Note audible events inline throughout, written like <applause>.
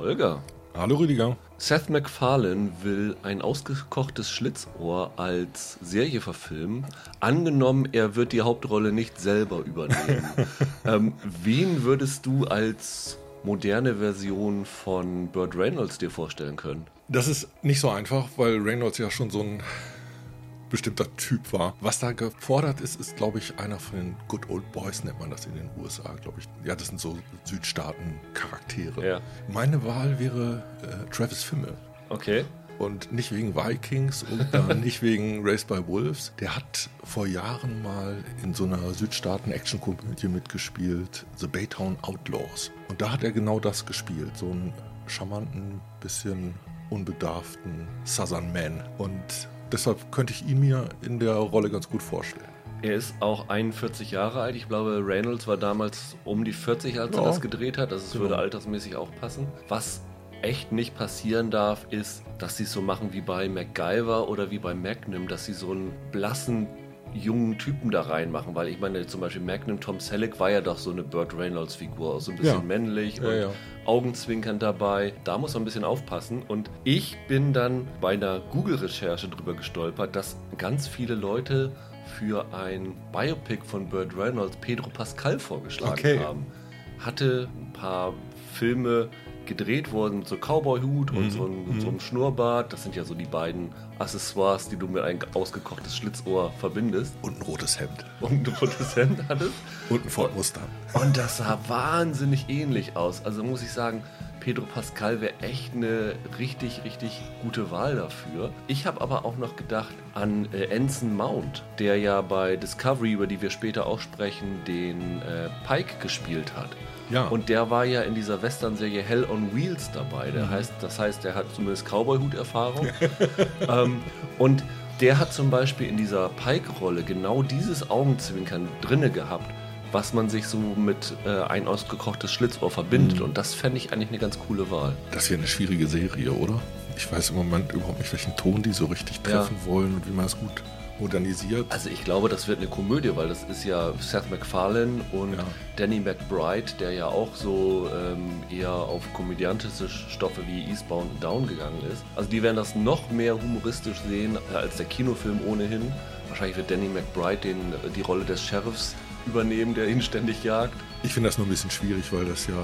Holger. Hallo Rüdiger. Seth MacFarlane will ein ausgekochtes Schlitzohr als Serie verfilmen. Angenommen, er wird die Hauptrolle nicht selber übernehmen. <laughs> ähm, wen würdest du als moderne Version von Burt Reynolds dir vorstellen können? Das ist nicht so einfach, weil Reynolds ja schon so ein bestimmter Typ war. Was da gefordert ist, ist, glaube ich, einer von den Good Old Boys, nennt man das in den USA, glaube ich. Ja, das sind so Südstaaten-Charaktere. Ja. Meine Wahl wäre äh, Travis Fimmel. Okay. Und nicht wegen Vikings und <laughs> nicht wegen Race by Wolves. Der hat vor Jahren mal in so einer Südstaaten-Action-Komödie mitgespielt, The Baytown Outlaws. Und da hat er genau das gespielt. So einen charmanten, bisschen unbedarften Southern Man. Und deshalb könnte ich ihn mir in der Rolle ganz gut vorstellen. Er ist auch 41 Jahre alt. Ich glaube, Reynolds war damals um die 40, als ja. er das gedreht hat. Also es genau. würde altersmäßig auch passen. Was echt nicht passieren darf, ist, dass sie es so machen wie bei MacGyver oder wie bei Magnum, dass sie so einen blassen jungen Typen da reinmachen, weil ich meine, zum Beispiel Magnum Tom Selleck war ja doch so eine Burt Reynolds-Figur, so ein bisschen ja. männlich ja, und ja. augenzwinkernd dabei. Da muss man ein bisschen aufpassen. Und ich bin dann bei einer Google-Recherche drüber gestolpert, dass ganz viele Leute für ein Biopic von Burt Reynolds Pedro Pascal vorgeschlagen okay. haben. Hatte ein paar Filme gedreht worden mit so Cowboy-Hut und mhm. so, ein, mhm. so, einem Schnurrbart. Das sind ja so die beiden Accessoires, die du mit ein ausgekochtes Schlitzohr verbindest. Und ein rotes Hemd. Und ein rotes Hemd hattest. Und ein Ford Mustang. Und das sah wahnsinnig ähnlich aus. Also muss ich sagen, Pedro Pascal wäre echt eine richtig, richtig gute Wahl dafür. Ich habe aber auch noch gedacht an äh, Anson Mount, der ja bei Discovery, über die wir später auch sprechen, den äh, Pike gespielt hat. Ja. Und der war ja in dieser Western-Serie Hell on Wheels dabei. Der mhm. heißt, das heißt, er hat zumindest Cowboy-Hut-Erfahrung. <laughs> ähm, und der hat zum Beispiel in dieser Pike-Rolle genau dieses Augenzwinkern drinne gehabt, was man sich so mit äh, ein ausgekochtes Schlitzohr verbindet. Mhm. Und das fände ich eigentlich eine ganz coole Wahl. Das ist ja eine schwierige Serie, oder? Ich weiß im Moment überhaupt nicht, welchen Ton die so richtig treffen ja. wollen und wie man es gut modernisiert. Also ich glaube, das wird eine Komödie, weil das ist ja Seth MacFarlane und ja. Danny McBride, der ja auch so ähm, eher auf komödiantische Stoffe wie Eastbound and Down gegangen ist. Also die werden das noch mehr humoristisch sehen äh, als der Kinofilm ohnehin. Wahrscheinlich wird Danny McBride den, die Rolle des Sheriffs übernehmen, der ihn ständig jagt. Ich finde das nur ein bisschen schwierig, weil das ja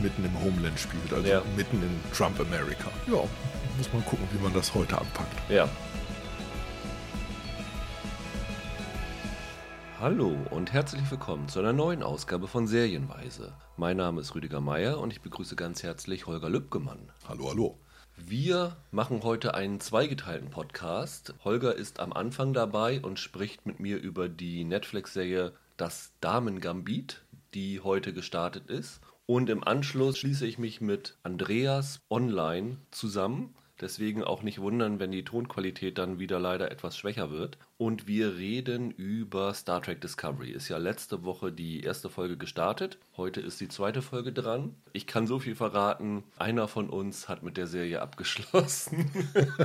mitten im Homeland spielt, also ja. mitten in Trump America. Ja, muss man gucken, wie man das heute anpackt. Ja, Hallo und herzlich willkommen zu einer neuen Ausgabe von Serienweise. Mein Name ist Rüdiger Meier und ich begrüße ganz herzlich Holger Lübgemann. Hallo, hallo. Wir machen heute einen zweigeteilten Podcast. Holger ist am Anfang dabei und spricht mit mir über die Netflix-Serie Das Damen Gambit, die heute gestartet ist. Und im Anschluss schließe ich mich mit Andreas online zusammen Deswegen auch nicht wundern, wenn die Tonqualität dann wieder leider etwas schwächer wird. Und wir reden über Star Trek Discovery. Ist ja letzte Woche die erste Folge gestartet. Heute ist die zweite Folge dran. Ich kann so viel verraten. Einer von uns hat mit der Serie abgeschlossen.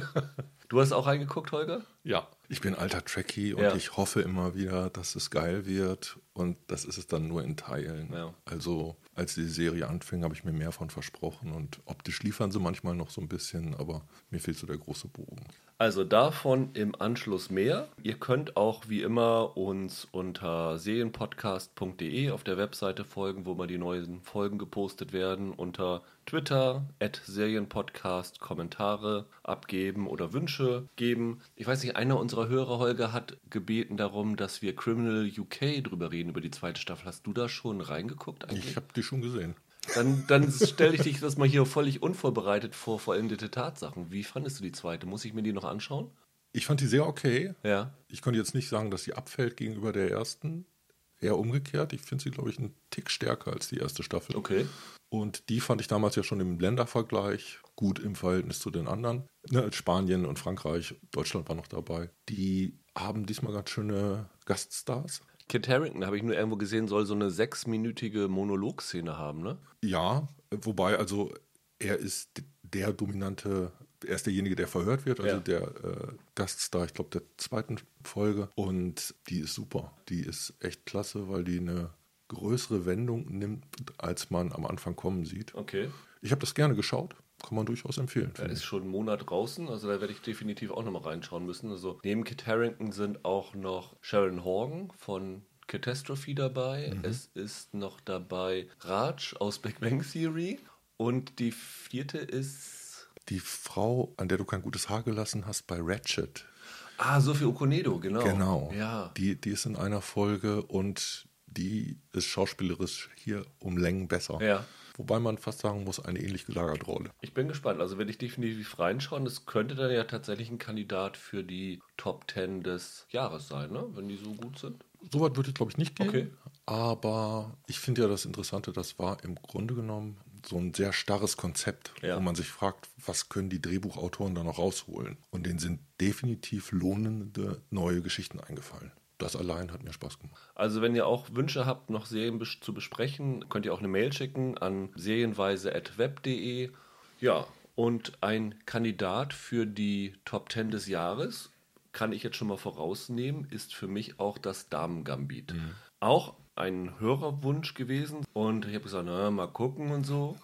<laughs> du hast auch reingeguckt, Holger? Ja. Ich bin alter Trekkie und ja. ich hoffe immer wieder, dass es geil wird. Und das ist es dann nur in Teilen. Ja. Also als die Serie anfing, habe ich mir mehr von versprochen. Und optisch liefern sie manchmal noch so ein bisschen, aber mir fehlt so der große Bogen. Also davon im Anschluss mehr. Ihr könnt auch wie immer uns unter serienpodcast.de auf der Webseite folgen, wo mal die neuen Folgen gepostet werden. Unter Twitter, at Serienpodcast, Kommentare abgeben oder Wünsche geben. Ich weiß nicht, einer unserer Hörer, Holger, hat gebeten darum, dass wir Criminal UK drüber reden, über die zweite Staffel. Hast du da schon reingeguckt? Eigentlich? Ich habe die schon gesehen. Dann, dann stelle ich dich das mal hier völlig unvorbereitet vor vollendete Tatsachen. Wie fandest du die zweite? Muss ich mir die noch anschauen? Ich fand die sehr okay. Ja. Ich konnte jetzt nicht sagen, dass sie abfällt gegenüber der ersten. Eher umgekehrt. Ich finde sie, glaube ich, einen Tick stärker als die erste Staffel. Okay. Und die fand ich damals ja schon im Ländervergleich gut im Verhältnis zu den anderen. Ne, Spanien und Frankreich, Deutschland war noch dabei. Die haben diesmal ganz schöne Gaststars. Kit Harrington, habe ich nur irgendwo gesehen, soll so eine sechsminütige Monologszene haben, ne? Ja, wobei, also er ist der dominante, er ist derjenige, der verhört wird, also ja. der äh, Gaststar, ich glaube, der zweiten Folge. Und die ist super. Die ist echt klasse, weil die eine größere Wendung nimmt, als man am Anfang kommen sieht. Okay. Ich habe das gerne geschaut. Kann man durchaus empfehlen. Er ist schon einen Monat draußen, also da werde ich definitiv auch nochmal reinschauen müssen. Also neben Kit Harrington sind auch noch Sharon Horgan von Catastrophe dabei. Mhm. Es ist noch dabei Raj aus Big Bang Theory. Und die vierte ist. Die Frau, an der du kein gutes Haar gelassen hast, bei Ratchet. Ah, Sophie Okonedo, genau. Genau. Ja. Die, die ist in einer Folge und die ist schauspielerisch hier um Längen besser. Ja. Wobei man fast sagen muss, eine ähnlich gelagerte Rolle. Ich bin gespannt. Also werde ich definitiv reinschauen. Das könnte dann ja tatsächlich ein Kandidat für die Top 10 des Jahres sein, ne? wenn die so gut sind. So weit würde ich, glaube ich, nicht gehen. Okay. Aber ich finde ja das Interessante, das war im Grunde genommen so ein sehr starres Konzept, ja. wo man sich fragt, was können die Drehbuchautoren da noch rausholen? Und denen sind definitiv lohnende neue Geschichten eingefallen das allein hat mir Spaß gemacht. Also wenn ihr auch Wünsche habt, noch Serien zu besprechen, könnt ihr auch eine Mail schicken an serienweise.web.de. Ja, und ein Kandidat für die Top 10 des Jahres, kann ich jetzt schon mal vorausnehmen, ist für mich auch das Damen-Gambit. Mhm. Auch ein Hörerwunsch gewesen und ich habe gesagt, na, mal gucken und so.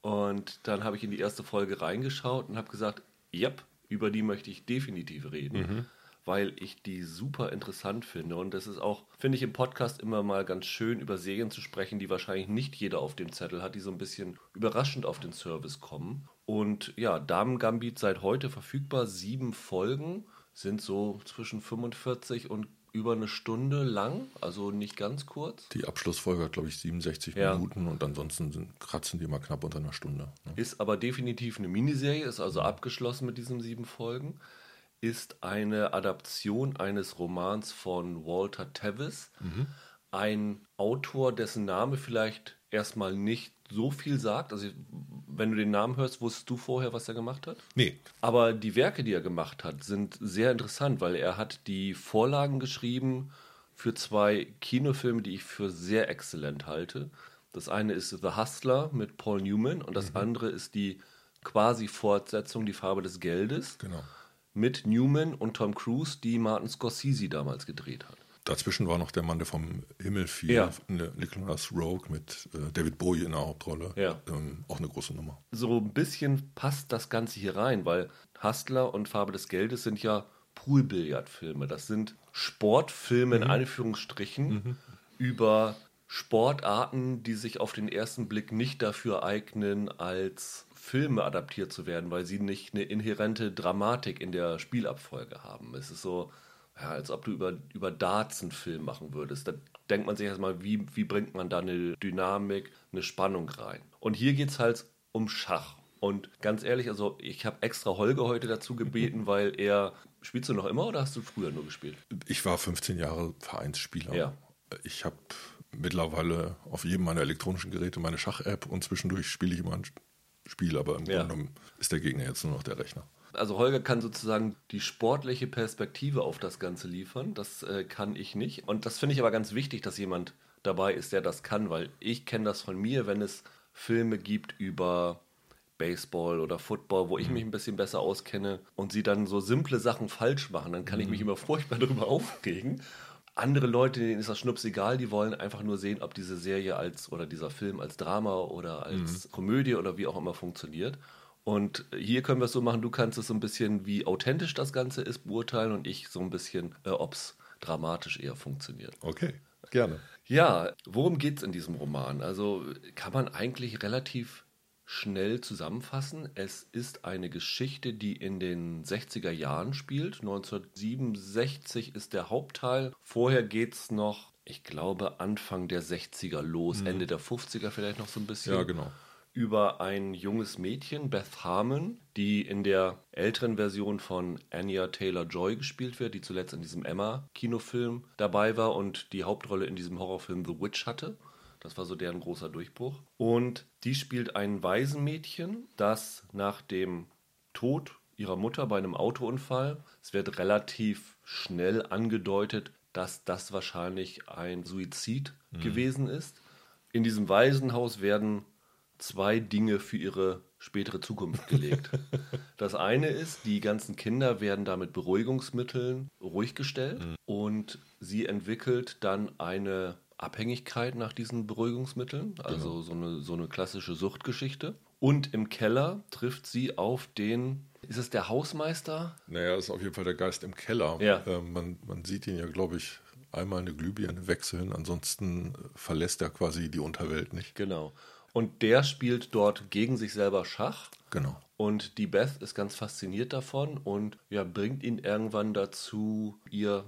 Und dann habe ich in die erste Folge reingeschaut und habe gesagt, ja, über die möchte ich definitiv reden. Mhm weil ich die super interessant finde. Und es ist auch, finde ich, im Podcast immer mal ganz schön, über Serien zu sprechen, die wahrscheinlich nicht jeder auf dem Zettel hat, die so ein bisschen überraschend auf den Service kommen. Und ja, Damen Gambit seit heute verfügbar. Sieben Folgen sind so zwischen 45 und über eine Stunde lang, also nicht ganz kurz. Die Abschlussfolge hat, glaube ich, 67 ja. Minuten und ansonsten sind, kratzen die mal knapp unter einer Stunde. Ne? Ist aber definitiv eine Miniserie, ist also abgeschlossen mit diesen sieben Folgen ist eine Adaption eines Romans von Walter Tevis. Mhm. Ein Autor, dessen Name vielleicht erstmal nicht so viel sagt. Also, wenn du den Namen hörst, wusstest du vorher, was er gemacht hat? Nee. Aber die Werke, die er gemacht hat, sind sehr interessant, weil er hat die Vorlagen geschrieben für zwei Kinofilme, die ich für sehr exzellent halte. Das eine ist The Hustler mit Paul Newman und das mhm. andere ist die quasi Fortsetzung Die Farbe des Geldes. Genau mit Newman und Tom Cruise, die Martin Scorsese damals gedreht hat. Dazwischen war noch der Mann, der vom Himmel fiel, ja. Nicholas Rogue mit äh, David Bowie in der Hauptrolle. Ja. Ähm, auch eine große Nummer. So ein bisschen passt das Ganze hier rein, weil Hustler und Farbe des Geldes sind ja Poolbillardfilme. Das sind Sportfilme mhm. in Anführungsstrichen mhm. über Sportarten, die sich auf den ersten Blick nicht dafür eignen, als Filme adaptiert zu werden, weil sie nicht eine inhärente Dramatik in der Spielabfolge haben. Es ist so, ja, als ob du über, über Darts einen Film machen würdest. Da denkt man sich erstmal, wie, wie bringt man da eine Dynamik, eine Spannung rein. Und hier geht es halt um Schach. Und ganz ehrlich, also ich habe extra Holger heute dazu gebeten, <laughs> weil er. Spielst du noch immer oder hast du früher nur gespielt? Ich war 15 Jahre Vereinsspieler. Ja. Ich habe mittlerweile auf jedem meiner elektronischen Geräte meine Schach-App und zwischendurch spiele ich immer ein Spiel, aber im ja. Grunde genommen ist der Gegner jetzt nur noch der Rechner. Also Holger kann sozusagen die sportliche Perspektive auf das Ganze liefern. Das äh, kann ich nicht. Und das finde ich aber ganz wichtig, dass jemand dabei ist, der das kann, weil ich kenne das von mir, wenn es Filme gibt über Baseball oder Football, wo ich mhm. mich ein bisschen besser auskenne und sie dann so simple Sachen falsch machen, dann kann ich mich mhm. immer furchtbar <laughs> darüber aufregen. Andere Leute, denen ist das Schnups egal, die wollen einfach nur sehen, ob diese Serie als oder dieser Film als Drama oder als mhm. Komödie oder wie auch immer funktioniert. Und hier können wir es so machen, du kannst es so ein bisschen, wie authentisch das Ganze ist, beurteilen und ich so ein bisschen, äh, ob es dramatisch eher funktioniert. Okay, gerne. Ja, worum geht es in diesem Roman? Also kann man eigentlich relativ schnell zusammenfassen. Es ist eine Geschichte, die in den 60er Jahren spielt. 1967 ist der Hauptteil. Vorher geht es noch, ich glaube, Anfang der 60er los, mhm. Ende der 50er vielleicht noch so ein bisschen. Ja, genau. Über ein junges Mädchen, Beth Harmon, die in der älteren Version von Anya Taylor Joy gespielt wird, die zuletzt in diesem Emma-Kinofilm dabei war und die Hauptrolle in diesem Horrorfilm The Witch hatte. Das war so deren großer Durchbruch. Und die spielt ein Waisenmädchen, das nach dem Tod ihrer Mutter bei einem Autounfall, es wird relativ schnell angedeutet, dass das wahrscheinlich ein Suizid mhm. gewesen ist. In diesem Waisenhaus werden zwei Dinge für ihre spätere Zukunft gelegt. <laughs> das eine ist, die ganzen Kinder werden da mit Beruhigungsmitteln ruhig gestellt mhm. und sie entwickelt dann eine Abhängigkeit nach diesen Beruhigungsmitteln, also genau. so, eine, so eine klassische Suchtgeschichte. Und im Keller trifft sie auf den, ist es der Hausmeister? Naja, ist auf jeden Fall der Geist im Keller. Ja. Äh, man, man sieht ihn ja, glaube ich, einmal eine Glühbirne wechseln, ansonsten verlässt er quasi die Unterwelt nicht. Genau. Und der spielt dort gegen sich selber Schach. Genau. Und die Beth ist ganz fasziniert davon und ja, bringt ihn irgendwann dazu, ihr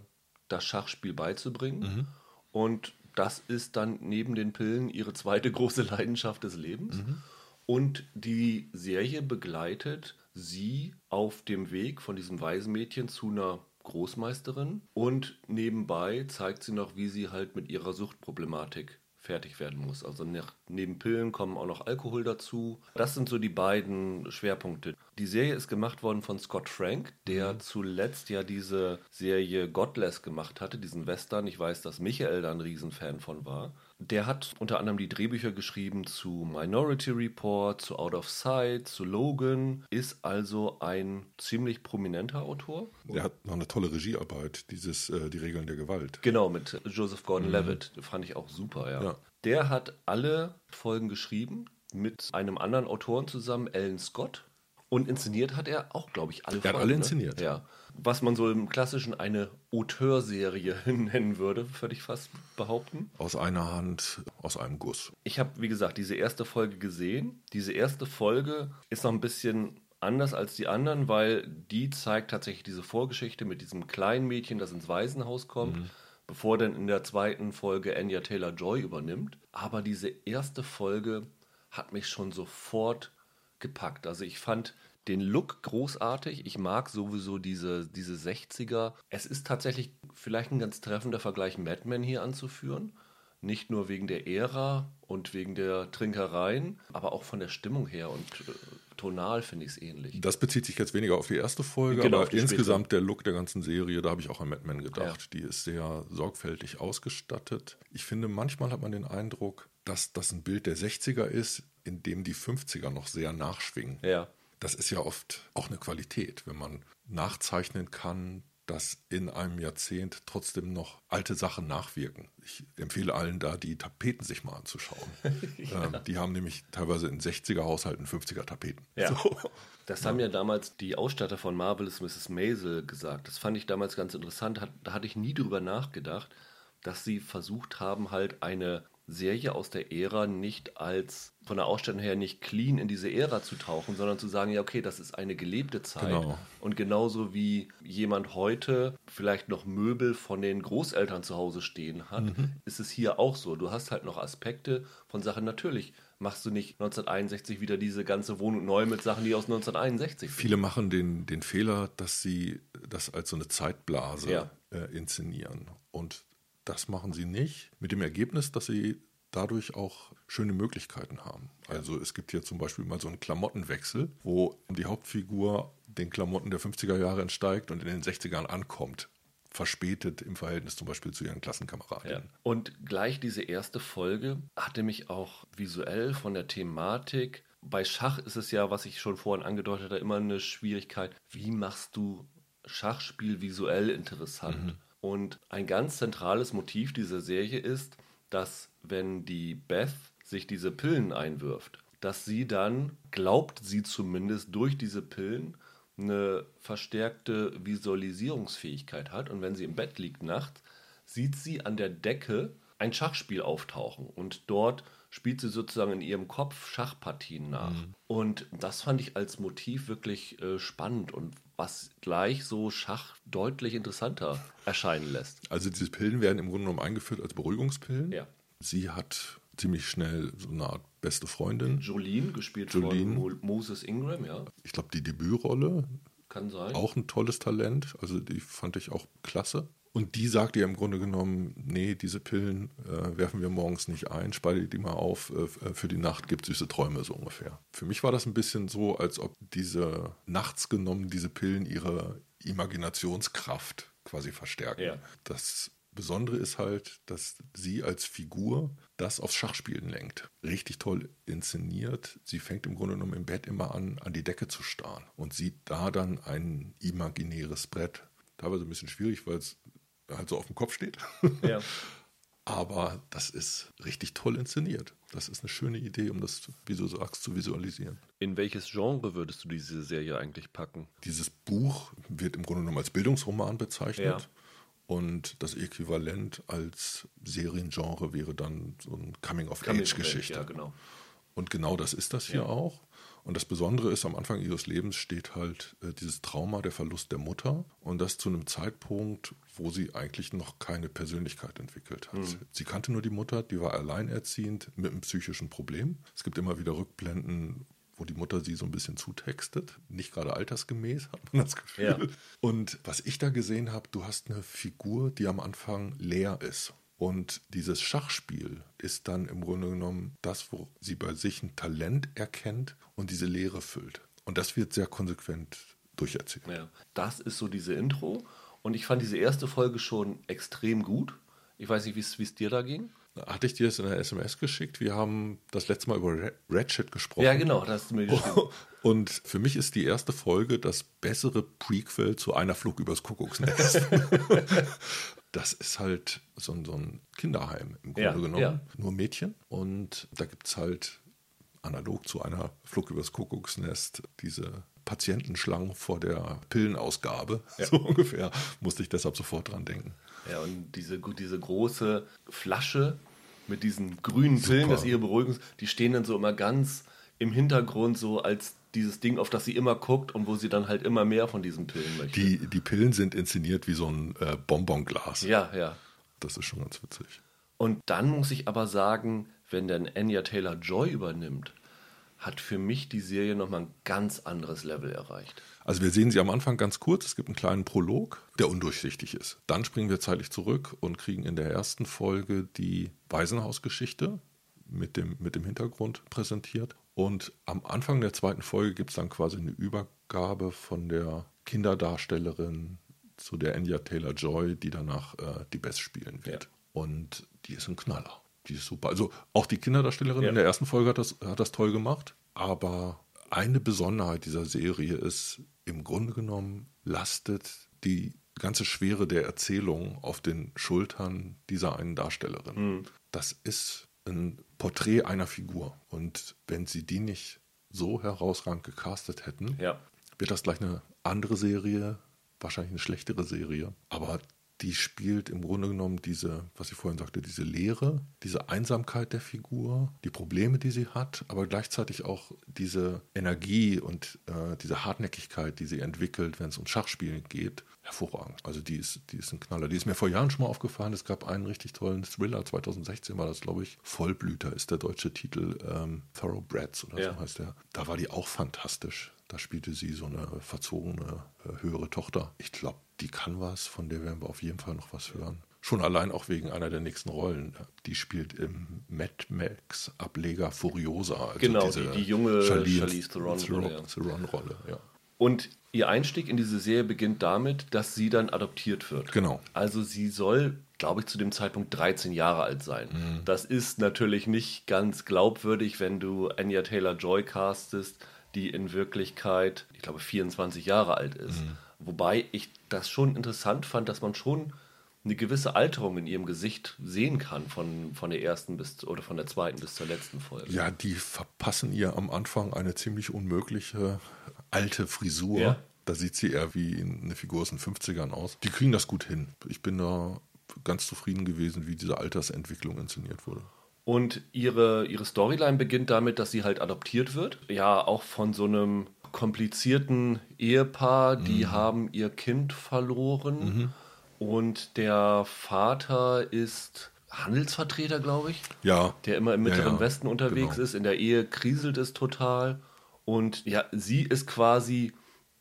das Schachspiel beizubringen. Mhm. Und das ist dann neben den Pillen ihre zweite große Leidenschaft des Lebens. Mhm. Und die Serie begleitet sie auf dem Weg von diesem Waisenmädchen zu einer Großmeisterin und nebenbei zeigt sie noch, wie sie halt mit ihrer Suchtproblematik fertig werden muss. Also neben Pillen kommen auch noch Alkohol dazu. Das sind so die beiden Schwerpunkte. Die Serie ist gemacht worden von Scott Frank, der mhm. zuletzt ja diese Serie Godless gemacht hatte, diesen Western. Ich weiß, dass Michael da ein Riesenfan von war. Der hat unter anderem die Drehbücher geschrieben zu Minority Report, zu Out of Sight, zu Logan, ist also ein ziemlich prominenter Autor. Der hat noch eine tolle Regiearbeit, dieses äh, Die Regeln der Gewalt. Genau, mit Joseph Gordon-Levitt. Mhm. Fand ich auch super, ja. ja. Der hat alle Folgen geschrieben mit einem anderen Autoren zusammen, Alan Scott. Und inszeniert hat er auch, glaube ich, alle Er hat alle ne? inszeniert. Ja. Was man so im Klassischen eine Auteurserie <laughs> nennen würde, würde ich fast behaupten. Aus einer Hand, aus einem Guss. Ich habe, wie gesagt, diese erste Folge gesehen. Diese erste Folge ist noch ein bisschen anders als die anderen, weil die zeigt tatsächlich diese Vorgeschichte mit diesem kleinen Mädchen, das ins Waisenhaus kommt. Mhm bevor dann in der zweiten Folge Anya Taylor Joy übernimmt. Aber diese erste Folge hat mich schon sofort gepackt. Also ich fand den Look großartig. Ich mag sowieso diese, diese 60er. Es ist tatsächlich vielleicht ein ganz treffender Vergleich, Mad Men hier anzuführen. Nicht nur wegen der Ära und wegen der Trinkereien, aber auch von der Stimmung her und äh, tonal finde ich es ähnlich. Das bezieht sich jetzt weniger auf die erste Folge, genau, aber insgesamt später. der Look der ganzen Serie, da habe ich auch an Mad Men gedacht. Ja. Die ist sehr sorgfältig ausgestattet. Ich finde, manchmal hat man den Eindruck, dass das ein Bild der 60er ist, in dem die 50er noch sehr nachschwingen. Ja. Das ist ja oft auch eine Qualität, wenn man nachzeichnen kann, dass in einem Jahrzehnt trotzdem noch alte Sachen nachwirken. Ich empfehle allen da, die Tapeten sich mal anzuschauen. <laughs> ja. ähm, die haben nämlich teilweise in 60er Haushalten 50er Tapeten. Ja. So. <laughs> Das haben ja damals die Ausstatter von Marvelous Mrs. Maisel gesagt. Das fand ich damals ganz interessant. da hatte ich nie drüber nachgedacht, dass sie versucht haben, halt eine Serie aus der Ära nicht als von der Ausstellung her nicht clean in diese Ära zu tauchen, sondern zu sagen, ja, okay, das ist eine gelebte Zeit. Genau. Und genauso wie jemand heute vielleicht noch Möbel von den Großeltern zu Hause stehen hat, mhm. ist es hier auch so. Du hast halt noch Aspekte von Sachen, natürlich machst du nicht 1961 wieder diese ganze Wohnung neu mit Sachen, die aus 1961 sind. Viele machen den, den Fehler, dass sie das als so eine Zeitblase ja. äh, inszenieren. Und das machen sie nicht, mit dem Ergebnis, dass sie dadurch auch schöne Möglichkeiten haben. Also es gibt hier zum Beispiel mal so einen Klamottenwechsel, wo die Hauptfigur den Klamotten der 50er Jahre entsteigt und in den 60ern ankommt. Verspätet im Verhältnis zum Beispiel zu ihren Klassenkameraden. Ja. Und gleich diese erste Folge hatte mich auch visuell von der Thematik. Bei Schach ist es ja, was ich schon vorhin angedeutet habe, immer eine Schwierigkeit. Wie machst du Schachspiel visuell interessant? Mhm. Und ein ganz zentrales Motiv dieser Serie ist, dass wenn die Beth sich diese Pillen einwirft, dass sie dann, glaubt sie zumindest, durch diese Pillen eine verstärkte Visualisierungsfähigkeit hat. Und wenn sie im Bett liegt nachts, sieht sie an der Decke ein Schachspiel auftauchen. Und dort spielt sie sozusagen in ihrem Kopf Schachpartien nach. Mhm. Und das fand ich als Motiv wirklich äh, spannend und was gleich so Schach deutlich interessanter erscheinen lässt. Also diese Pillen werden im Grunde genommen eingeführt als Beruhigungspillen. Ja. Sie hat ziemlich schnell so eine Art beste Freundin. Jolene, gespielt Jolene. von Moses Ingram, ja. Ich glaube, die Debütrolle. Kann sein. Auch ein tolles Talent. Also die fand ich auch klasse. Und die sagt ihr im Grunde genommen, nee, diese Pillen äh, werfen wir morgens nicht ein, speide die mal auf, äh, für die Nacht gibt süße Träume so ungefähr. Für mich war das ein bisschen so, als ob diese nachts genommen, diese Pillen ihre Imaginationskraft quasi verstärken. Ja. Das Besondere ist halt, dass sie als Figur das aufs Schachspielen lenkt. Richtig toll inszeniert. Sie fängt im Grunde genommen im Bett immer an, an die Decke zu starren und sieht da dann ein imaginäres Brett. Teilweise ein bisschen schwierig, weil es halt so auf dem Kopf steht. Ja. <laughs> Aber das ist richtig toll inszeniert. Das ist eine schöne Idee, um das, wie du sagst, zu visualisieren. In welches Genre würdest du diese Serie eigentlich packen? Dieses Buch wird im Grunde genommen als Bildungsroman bezeichnet. Ja. Und das Äquivalent als Seriengenre wäre dann so eine Coming-of-Age-Geschichte. Coming ja, genau. Und genau das ist das hier ja. auch. Und das Besondere ist, am Anfang ihres Lebens steht halt äh, dieses Trauma, der Verlust der Mutter. Und das zu einem Zeitpunkt, wo sie eigentlich noch keine Persönlichkeit entwickelt hat. Mhm. Sie kannte nur die Mutter, die war alleinerziehend mit einem psychischen Problem. Es gibt immer wieder Rückblenden, wo die Mutter sie so ein bisschen zutextet. Nicht gerade altersgemäß, <laughs> hat man das Gefühl. Ja. Und was ich da gesehen habe, du hast eine Figur, die am Anfang leer ist. Und dieses Schachspiel ist dann im Grunde genommen das, wo sie bei sich ein Talent erkennt und diese Leere füllt. Und das wird sehr konsequent durcherzählt. Ja, das ist so diese Intro. Und ich fand diese erste Folge schon extrem gut. Ich weiß nicht, wie es dir da ging. Hatte ich dir das in der SMS geschickt? Wir haben das letzte Mal über Ratchet gesprochen. Ja, genau, das hast du mir <laughs> geschrieben. Und für mich ist die erste Folge das bessere Prequel zu einer Flug übers Kuckucksnest. <laughs> das ist halt so ein, so ein Kinderheim im Grunde ja, genommen. Ja. Nur Mädchen. Und da gibt es halt analog zu einer Flug übers Kuckucksnest diese Patientenschlangen vor der Pillenausgabe. Ja. <laughs> So ungefähr musste ich deshalb sofort dran denken. Ja, und diese, diese große Flasche mit diesen grünen Super. Pillen, das ihre Beruhigung, die stehen dann so immer ganz im Hintergrund, so als dieses Ding, auf das sie immer guckt und wo sie dann halt immer mehr von diesen Pillen möchte. Die, die Pillen sind inszeniert wie so ein äh, Bonbonglas. Ja, ja. Das ist schon ganz witzig. Und dann muss ich aber sagen, wenn dann Anya Taylor Joy übernimmt, hat für mich die Serie nochmal ein ganz anderes Level erreicht. Also wir sehen sie am Anfang ganz kurz, es gibt einen kleinen Prolog, der undurchsichtig ist. Dann springen wir zeitlich zurück und kriegen in der ersten Folge die Waisenhausgeschichte mit dem, mit dem Hintergrund präsentiert. Und am Anfang der zweiten Folge gibt es dann quasi eine Übergabe von der Kinderdarstellerin zu der Anya Taylor Joy, die danach äh, die Best spielen wird. Ja. Und die ist ein Knaller. Die ist super. Also auch die Kinderdarstellerin ja. in der ersten Folge hat das, hat das toll gemacht. Aber eine Besonderheit dieser Serie ist, im Grunde genommen lastet die ganze Schwere der Erzählung auf den Schultern dieser einen Darstellerin. Mhm. Das ist ein Porträt einer Figur. Und wenn sie die nicht so herausragend gecastet hätten, ja. wird das gleich eine andere Serie, wahrscheinlich eine schlechtere Serie. Aber die spielt im Grunde genommen diese, was ich vorhin sagte, diese Leere, diese Einsamkeit der Figur, die Probleme, die sie hat, aber gleichzeitig auch diese Energie und äh, diese Hartnäckigkeit, die sie entwickelt, wenn es um Schachspielen geht, hervorragend. Also die ist, die ist ein Knaller. Die ist mir vor Jahren schon mal aufgefallen. Es gab einen richtig tollen Thriller, 2016 war das, glaube ich. Vollblüter ist der deutsche Titel, ähm, Thoroughbreds oder ja. so heißt der. Da war die auch fantastisch. Da spielte sie so eine verzogene, äh, höhere Tochter. Ich glaube, die kann was, von der werden wir auf jeden Fall noch was hören. Schon allein auch wegen einer der nächsten Rollen. Die spielt im Mad Max Ableger Furiosa. Also genau, die, die, junge Charlize, Theron-Rolle. Theron ja. Und ihr Einstieg in diese Serie beginnt damit, dass sie dann adoptiert wird. Genau. Also sie soll, glaube ich, zu dem Zeitpunkt 13 Jahre alt sein. Mhm. Das ist natürlich nicht ganz glaubwürdig, wenn du Anya Taylor-Joy castest, die in Wirklichkeit, ich glaube, 24 Jahre alt ist. Mhm. Wobei ich das schon interessant fand, dass man schon eine gewisse Alterung in ihrem Gesicht sehen kann, von, von der ersten bis oder von der zweiten bis zur letzten Folge. Ja, die verpassen ihr am Anfang eine ziemlich unmögliche alte Frisur. Ja. Da sieht sie eher wie eine Figur aus den 50ern aus. Die kriegen das gut hin. Ich bin da ganz zufrieden gewesen, wie diese Altersentwicklung inszeniert wurde. Und ihre, ihre Storyline beginnt damit, dass sie halt adoptiert wird. Ja, auch von so einem komplizierten Ehepaar, die mhm. haben ihr Kind verloren mhm. und der Vater ist Handelsvertreter, glaube ich. Ja. Der immer im Mittleren ja, ja. Westen unterwegs genau. ist. In der Ehe kriselt es total. Und ja, sie ist quasi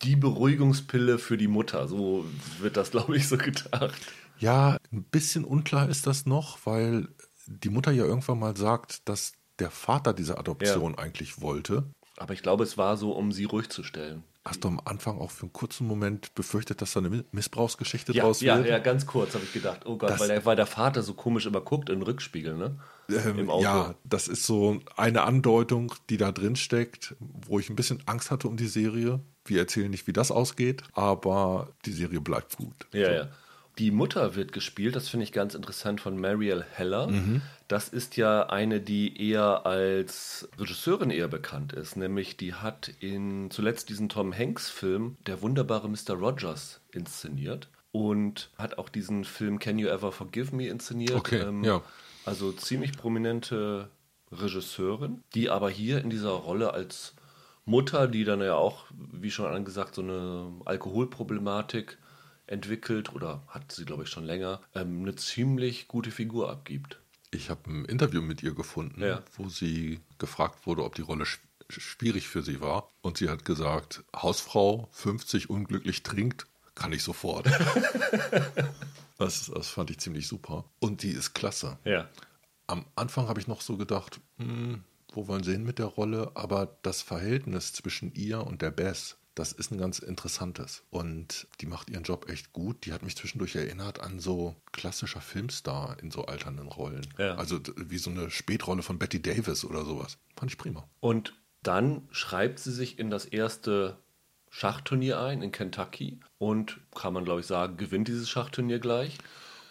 die Beruhigungspille für die Mutter. So wird das, glaube ich, so gedacht. Ja, ein bisschen unklar ist das noch, weil die Mutter ja irgendwann mal sagt, dass der Vater diese Adoption ja. eigentlich wollte. Aber ich glaube, es war so, um sie ruhig zu stellen. Hast du am Anfang auch für einen kurzen Moment befürchtet, dass da eine Missbrauchsgeschichte ja, draus ja, wird? Ja, ganz kurz habe ich gedacht. Oh Gott, weil der, weil der, Vater so komisch immer guckt in den Rückspiegel, ne? Ähm, ja, das ist so eine Andeutung, die da drin steckt, wo ich ein bisschen Angst hatte um die Serie. Wir erzählen nicht, wie das ausgeht, aber die Serie bleibt gut. Ja, so. ja. Die Mutter wird gespielt, das finde ich ganz interessant, von Marielle Heller. Das ist ja eine, die eher als Regisseurin eher bekannt ist. Nämlich die hat in zuletzt diesen Tom Hanks-Film Der wunderbare Mr. Rogers inszeniert. Und hat auch diesen Film Can You Ever Forgive Me inszeniert. Okay, ja. Also ziemlich prominente Regisseurin, die aber hier in dieser Rolle als Mutter, die dann ja auch, wie schon angesagt, so eine Alkoholproblematik entwickelt oder hat sie, glaube ich, schon länger, ähm, eine ziemlich gute Figur abgibt. Ich habe ein Interview mit ihr gefunden, Ja. wo sie gefragt wurde, ob die Rolle sch schwierig für sie war. Und sie hat gesagt, Hausfrau, 50, unglücklich trinkt, kann ich sofort. <laughs> das, das fand ich ziemlich super. Und die ist klasse. Ja. Am Anfang habe ich noch so gedacht, hm, wo wollen sie hin mit der Rolle? Aber das Verhältnis zwischen ihr und der Bess, das ist ein ganz interessantes. Und die macht ihren Job echt gut. Die hat mich zwischendurch erinnert an so klassischer Filmstar in so alternden Rollen. Ja. Also wie so eine Spätrolle von Betty Davis oder sowas. Fand ich prima. Und dann schreibt sie sich in das erste Schachturnier ein in Kentucky und kann man glaube ich sagen, gewinnt dieses Schachturnier gleich.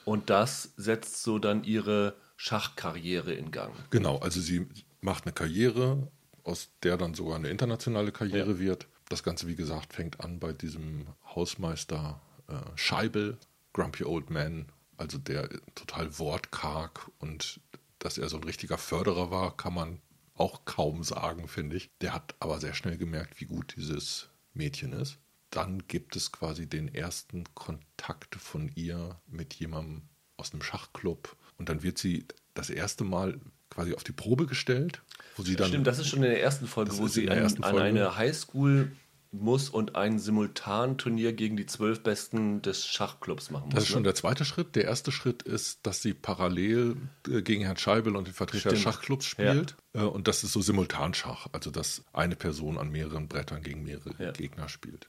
Und das setzt so dann ihre Schachkarriere in Gang. Genau, also sie macht eine Karriere, aus der dann sogar eine internationale Karriere Ja. wird. Das Ganze, wie gesagt, fängt an bei diesem Hausmeister äh, Scheibel, Grumpy Old Man, also der total wortkarg und dass er so ein richtiger Förderer war, kann man auch kaum sagen, finde ich. Der hat aber sehr schnell gemerkt, wie gut dieses Mädchen ist. Dann gibt es quasi den ersten Kontakt von ihr mit jemandem aus einem Schachclub und dann wird sie das erste Mal quasi auf die Probe gestellt, wo sie dann Stimmt, das ist schon in der ersten Folge, wo sie an, ersten an Folge. eine Highschool muss und ein Simultanturnier gegen die zwölf Besten des Schachclubs machen muss. Das ist schon ne? der zweite Schritt. Der erste Schritt ist, dass sie parallel äh, gegen Herrn Scheibel und den Vertreter des. Schachclubs spielt. Äh, Und das ist so Simultanschach, also dass eine Person an mehreren Brettern gegen mehrere Ja. Gegner spielt.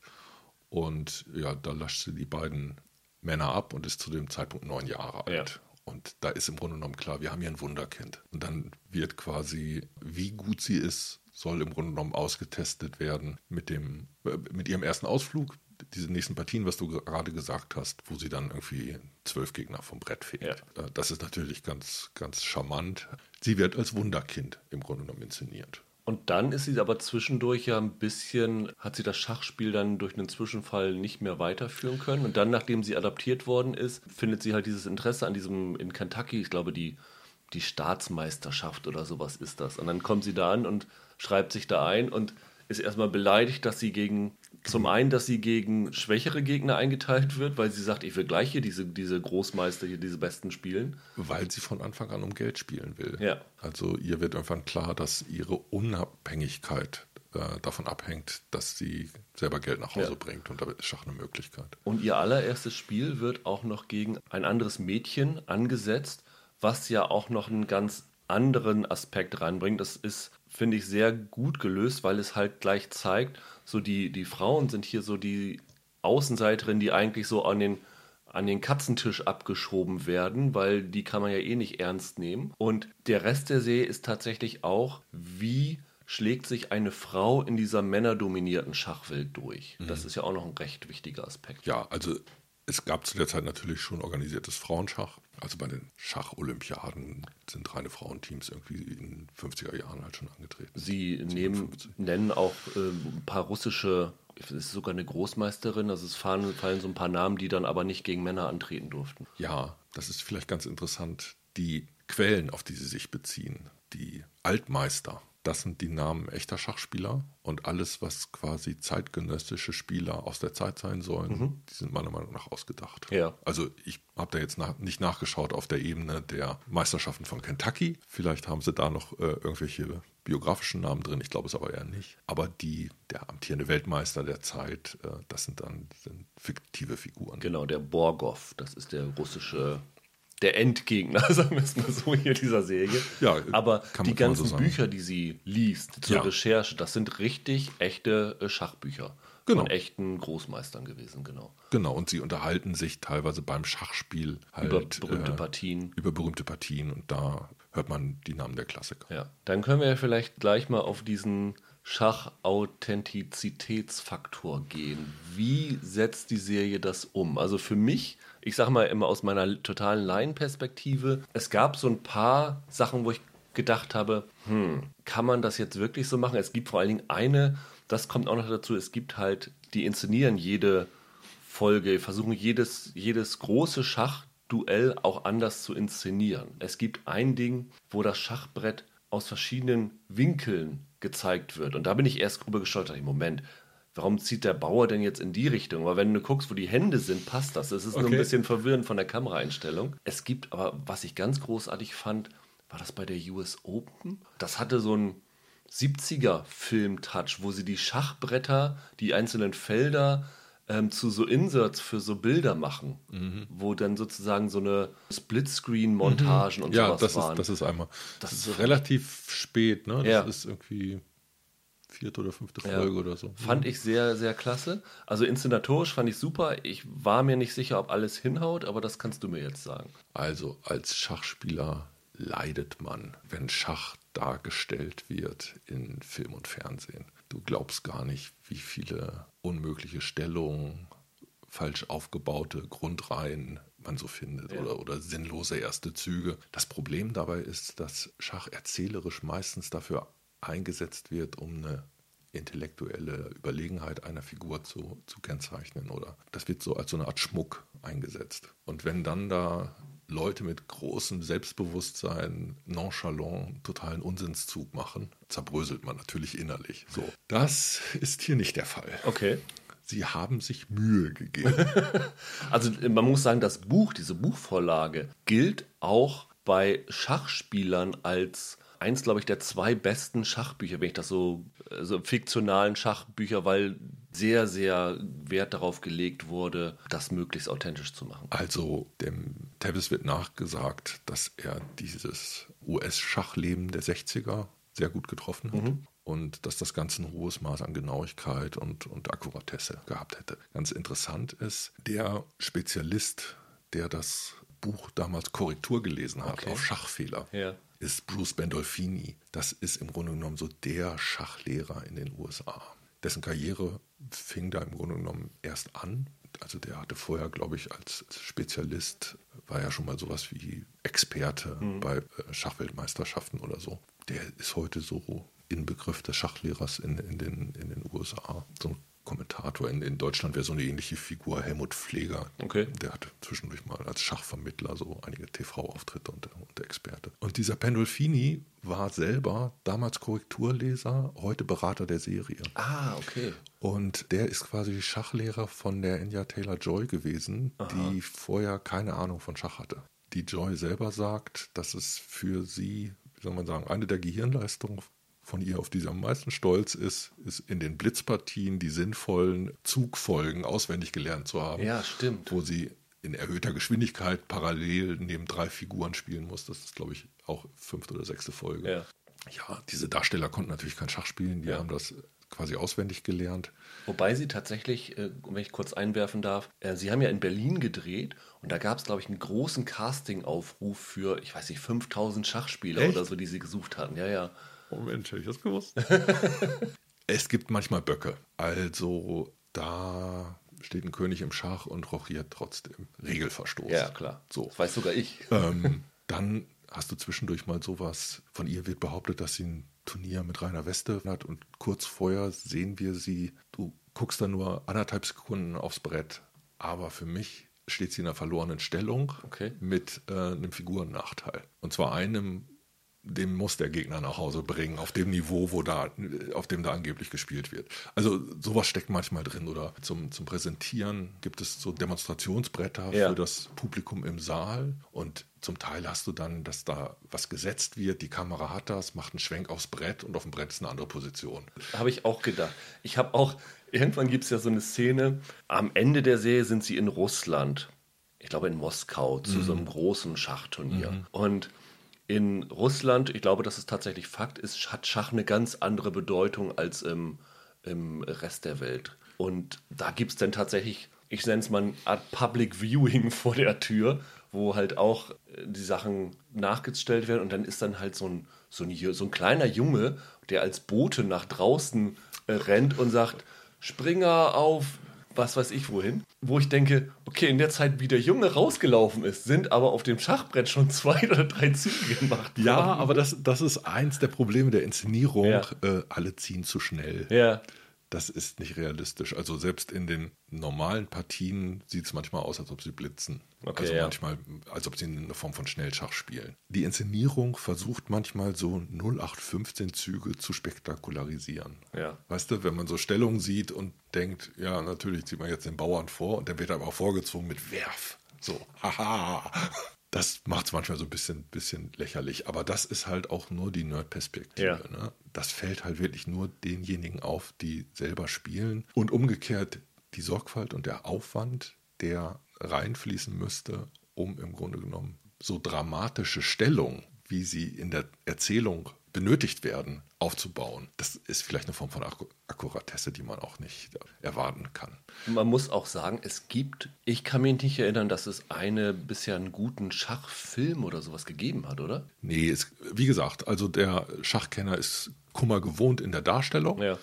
Und ja, da lascht sie die beiden Männer ab und ist zu dem Zeitpunkt neun Jahre alt. Ja. Und da ist im Grunde genommen klar, wir haben hier ein Wunderkind. Und dann wird quasi, wie gut sie ist, soll im Grunde genommen ausgetestet werden mit, dem, äh, mit ihrem ersten Ausflug. Diese nächsten Partien, was du gerade gesagt hast, wo sie dann irgendwie zwölf Gegner vom Brett fegt. Ja. Äh, Das ist natürlich ganz, ganz charmant. Sie wird als Wunderkind im Grunde genommen inszeniert. Und dann ist sie aber zwischendurch ja ein bisschen, hat sie das Schachspiel dann durch einen Zwischenfall nicht mehr weiterführen können. Und dann, nachdem sie adaptiert worden ist, findet sie halt dieses Interesse an diesem, in Kentucky, ich glaube, die, die Staatsmeisterschaft oder sowas ist das. Und dann kommt sie da an und schreibt sich da ein und ist erstmal beleidigt, dass sie gegen, zum einen, dass sie gegen schwächere Gegner eingeteilt wird, weil sie sagt, ich will gleich hier diese, diese Großmeister, hier diese Besten spielen. Weil sie von Anfang an um Geld spielen will. Ja. Also ihr wird irgendwann klar, dass ihre Unabhängigkeit äh, davon abhängt, dass sie selber Geld nach Hause Ja. bringt. Und da ist Schach eine Möglichkeit. Und ihr allererstes Spiel wird auch noch gegen ein anderes Mädchen angesetzt, was ja auch noch einen ganz anderen Aspekt reinbringt. Das ist, finde ich, sehr gut gelöst, weil es halt gleich zeigt, so die, die Frauen sind hier so die Außenseiterinnen, die eigentlich so an den, an den Katzentisch abgeschoben werden, weil die kann man ja eh nicht ernst nehmen. Und der Rest der Serie ist tatsächlich auch, wie schlägt sich eine Frau in dieser männerdominierten Schachwelt durch. Das ist ja auch noch ein recht wichtiger Aspekt. Ja, also es gab zu der Zeit natürlich schon organisiertes Frauenschach. Also bei den Schacholympiaden sind reine Frauenteams irgendwie in den 50er Jahren halt schon angetreten. Sie nehmen, 57. nennen auch äh, ein paar russische, es ist sogar eine Großmeisterin, also es fallen, fallen so ein paar Namen, die dann aber nicht gegen Männer antreten durften. Ja, das ist vielleicht ganz interessant. Die Quellen, auf die sie sich beziehen, die Altmeister, das sind die Namen echter Schachspieler und alles, was quasi zeitgenössische Spieler aus der Zeit sein sollen, die sind meiner Meinung nach ausgedacht. Ja. Also ich habe da jetzt nach, nicht nachgeschaut auf der Ebene der Meisterschaften von Kentucky. Vielleicht haben sie da noch äh, irgendwelche biografischen Namen drin. Ich glaube es aber eher nicht. Aber die, der amtierende Weltmeister der Zeit, äh, das sind dann sind fiktive Figuren. Genau, der Borgov, das ist der russische, der Endgegner, <laughs> sagen wir es mal so hier dieser Serie. Ja, aber kann die so ganzen sagen. Bücher, die sie liest zur Ja. Recherche, das sind richtig echte äh, Schachbücher. Genau. Von echten Großmeistern gewesen, genau. Genau, und sie unterhalten sich teilweise beim Schachspiel halt Über berühmte äh, Partien. Über berühmte Partien und da hört man die Namen der Klassiker. Ja, dann können wir ja vielleicht gleich mal auf diesen Schachauthentizitätsfaktor gehen. Wie setzt die Serie das um? Also für mich, ich sage mal immer aus meiner totalen Laienperspektive, es gab so ein paar Sachen, wo ich gedacht habe, hm, kann man das jetzt wirklich so machen? Es gibt vor allen Dingen eine, das kommt auch noch dazu, es gibt halt, die inszenieren jede Folge, versuchen jedes, jedes große Schachduell auch anders zu inszenieren. Es gibt ein Ding, wo das Schachbrett aus verschiedenen Winkeln gezeigt wird. Und da bin ich erst drüber gestolpert. Moment, warum zieht der Bauer denn jetzt in die Richtung? Weil wenn du guckst, wo die Hände sind, passt das. Es ist okay. nur ein bisschen verwirrend von der Kameraeinstellung. Es gibt aber, was ich ganz großartig fand, war das bei der US Open? Das hatte so einen 70er-Film-Touch, wo sie die Schachbretter, die einzelnen Felder ähm, zu so Inserts für so Bilder machen, mhm. wo dann sozusagen so eine Splitscreen-Montagen mhm. und ja, sowas das waren. Ist, das ist einmal. Das, das ist relativ spät, ne? Das ja. ist irgendwie vierte oder fünfte Folge ja. oder so. Fand ich sehr, sehr klasse. Also inszenatorisch fand ich super. Ich war mir nicht sicher, ob alles hinhaut, aber das kannst du mir jetzt sagen. Also als Schachspieler leidet man, wenn Schach dargestellt wird in Film und Fernsehen. Du glaubst gar nicht, wie viele unmögliche Stellungen, falsch aufgebaute Grundreihen man so findet ja. oder, oder sinnlose erste Züge. Das Problem dabei ist, dass Schach erzählerisch meistens dafür eingesetzt wird, um eine intellektuelle Überlegenheit einer Figur zu, zu kennzeichnen. Oder das wird so als so eine Art Schmuck eingesetzt. Und wenn dann da Leute mit großem Selbstbewusstsein nonchalant totalen Unsinnszug machen, zerbröselt man natürlich innerlich. So, das ist hier nicht der Fall. Okay. Sie haben sich Mühe gegeben. <laughs> also man muss sagen, das Buch, diese Buchvorlage, gilt auch bei Schachspielern als eins, glaube ich, der zwei besten Schachbücher, wenn ich das so, so fiktionalen Schachbücher, weil sehr, sehr Wert darauf gelegt wurde, das möglichst authentisch zu machen. Also dem Tavis wird nachgesagt, dass er dieses US-Schachleben der 60er sehr gut getroffen hat. Mhm. Und dass das Ganze ein hohes Maß an Genauigkeit und, und Akkuratesse gehabt hätte. Ganz interessant ist, der Spezialist, der das Buch damals Korrektur gelesen hat okay. auf Schachfehler, ja. Ist Bruce Bandolfini. Das ist im Grunde genommen so der Schachlehrer in den USA. Dessen Karriere fing da im Grunde genommen erst an. Also der hatte vorher, glaube ich, als Spezialist, war ja schon mal sowas wie Experte mhm. bei äh, Schachweltmeisterschaften oder so. Der ist heute so Inbegriff des Schachlehrers in, in, den, in den USA. So ein Kommentator. In, in Deutschland wäre so eine ähnliche Figur Helmut Pfleger. Okay. Der hatte zwischendurch mal als Schachvermittler so einige TV-Auftritte und, und Experte. Und dieser Pendolfini war selber damals Korrekturleser, heute Berater der Serie. Ah, okay. Und der ist quasi Schachlehrer von der Enya Taylor Joy gewesen, Aha. die vorher keine Ahnung von Schach hatte. Die Joy selber sagt, dass es für sie, wie soll man sagen, eine der Gehirnleistungen von ihr, auf die sie am meisten stolz ist, ist in den Blitzpartien die sinnvollen Zugfolgen auswendig gelernt zu haben. Ja, stimmt. Wo sie in erhöhter Geschwindigkeit parallel neben drei Figuren spielen muss. Das ist, glaube ich, auch fünfte oder sechste Folge. Ja. ja, diese Darsteller konnten natürlich kein Schach spielen, die ja. haben das quasi auswendig gelernt. Wobei sie tatsächlich, äh, wenn ich kurz einwerfen darf, äh, sie haben ja in Berlin gedreht und da gab es, glaube ich, einen großen Casting-Aufruf für, ich weiß nicht, 5000 Schachspieler Echt? oder so, die sie gesucht hatten. Ja, ja. Oh Mensch, hätte ich das gewusst. <laughs> es gibt manchmal Böcke. Also da steht ein König im Schach und rochiert trotzdem. Regelverstoß. Ja, klar. So. Das weiß sogar ich. Ähm, <laughs> dann hast du zwischendurch mal sowas. Von ihr wird behauptet, dass sie ein Turnier mit Rainer Weste hat und kurz vorher sehen wir sie. Du guckst da nur anderthalb Sekunden aufs Brett. Aber für mich steht sie in einer verlorenen Stellung okay. mit äh, einem Figurennachteil. Und zwar einem, dem muss der Gegner nach Hause bringen, auf dem Niveau, wo da, auf dem da angeblich gespielt wird. Also sowas steckt manchmal drin. Oder zum, zum Präsentieren gibt es so Demonstrationsbretter ja. für das Publikum im Saal. Und zum Teil hast du dann, dass da was gesetzt wird, die Kamera hat das, macht einen Schwenk aufs Brett und auf dem Brett ist eine andere Position. Habe ich auch gedacht. Ich habe auch, irgendwann gibt es ja so eine Szene, am Ende der Serie sind sie in Russland. Ich glaube in Moskau zu mhm. so einem großen Schachturnier. Mhm. Und in Russland, ich glaube, dass es tatsächlich Fakt ist, hat Schach eine ganz andere Bedeutung als im, im Rest der Welt. Und da gibt es dann tatsächlich, ich nenne es mal eine Art Public Viewing <laughs> vor der Tür, wo halt auch äh, die Sachen nachgestellt werden und dann ist dann halt so ein so ein, so ein kleiner Junge, der als Bote nach draußen äh, rennt und sagt, Springer auf was weiß ich wohin, wo ich denke, okay, in der Zeit, wie der Junge rausgelaufen ist, sind aber auf dem Schachbrett schon zwei oder drei Züge gemacht worden. Ja, aber das, das ist eins der Probleme der Inszenierung. Ja. Äh, alle ziehen zu schnell. Ja, Das ist nicht realistisch. Also selbst in den normalen Partien sieht es manchmal aus, als ob sie blitzen. Okay, also ja. manchmal, als ob sie eine Form von Schnellschach spielen. Die Inszenierung versucht manchmal so 0815 Züge zu spektakularisieren. Ja. Weißt du, wenn man so Stellungen sieht und denkt, ja, natürlich zieht man jetzt den Bauern vor und dann wird er aber auch vorgezogen mit Werf. So, haha. Das macht es manchmal so ein bisschen, bisschen lächerlich. Aber das ist halt auch nur die Nerd-Perspektive. Ja. Ne? Das fällt halt wirklich nur denjenigen auf, die selber spielen. Und umgekehrt die Sorgfalt und der Aufwand, der reinfließen müsste, um im Grunde genommen so dramatische Stellungen, wie sie in der Erzählung benötigt werden, aufzubauen. Das ist vielleicht eine Form von Akku Akkuratesse, die man auch nicht erwarten kann. man muss auch sagen, es gibt, ich kann mich nicht erinnern, dass es eine bisher einen guten Schachfilm oder sowas gegeben hat, oder? Nee, es, wie gesagt, also der Schachkenner ist Kummer gewohnt in der Darstellung. Ja.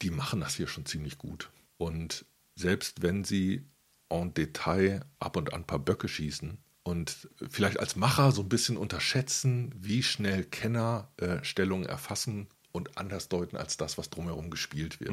Die machen das hier schon ziemlich gut. Und selbst wenn sie en Detail ab und an ein paar Böcke schießen und vielleicht als Macher so ein bisschen unterschätzen, wie schnell Kenner äh, Stellungen erfassen und anders deuten als das, was drumherum gespielt wird.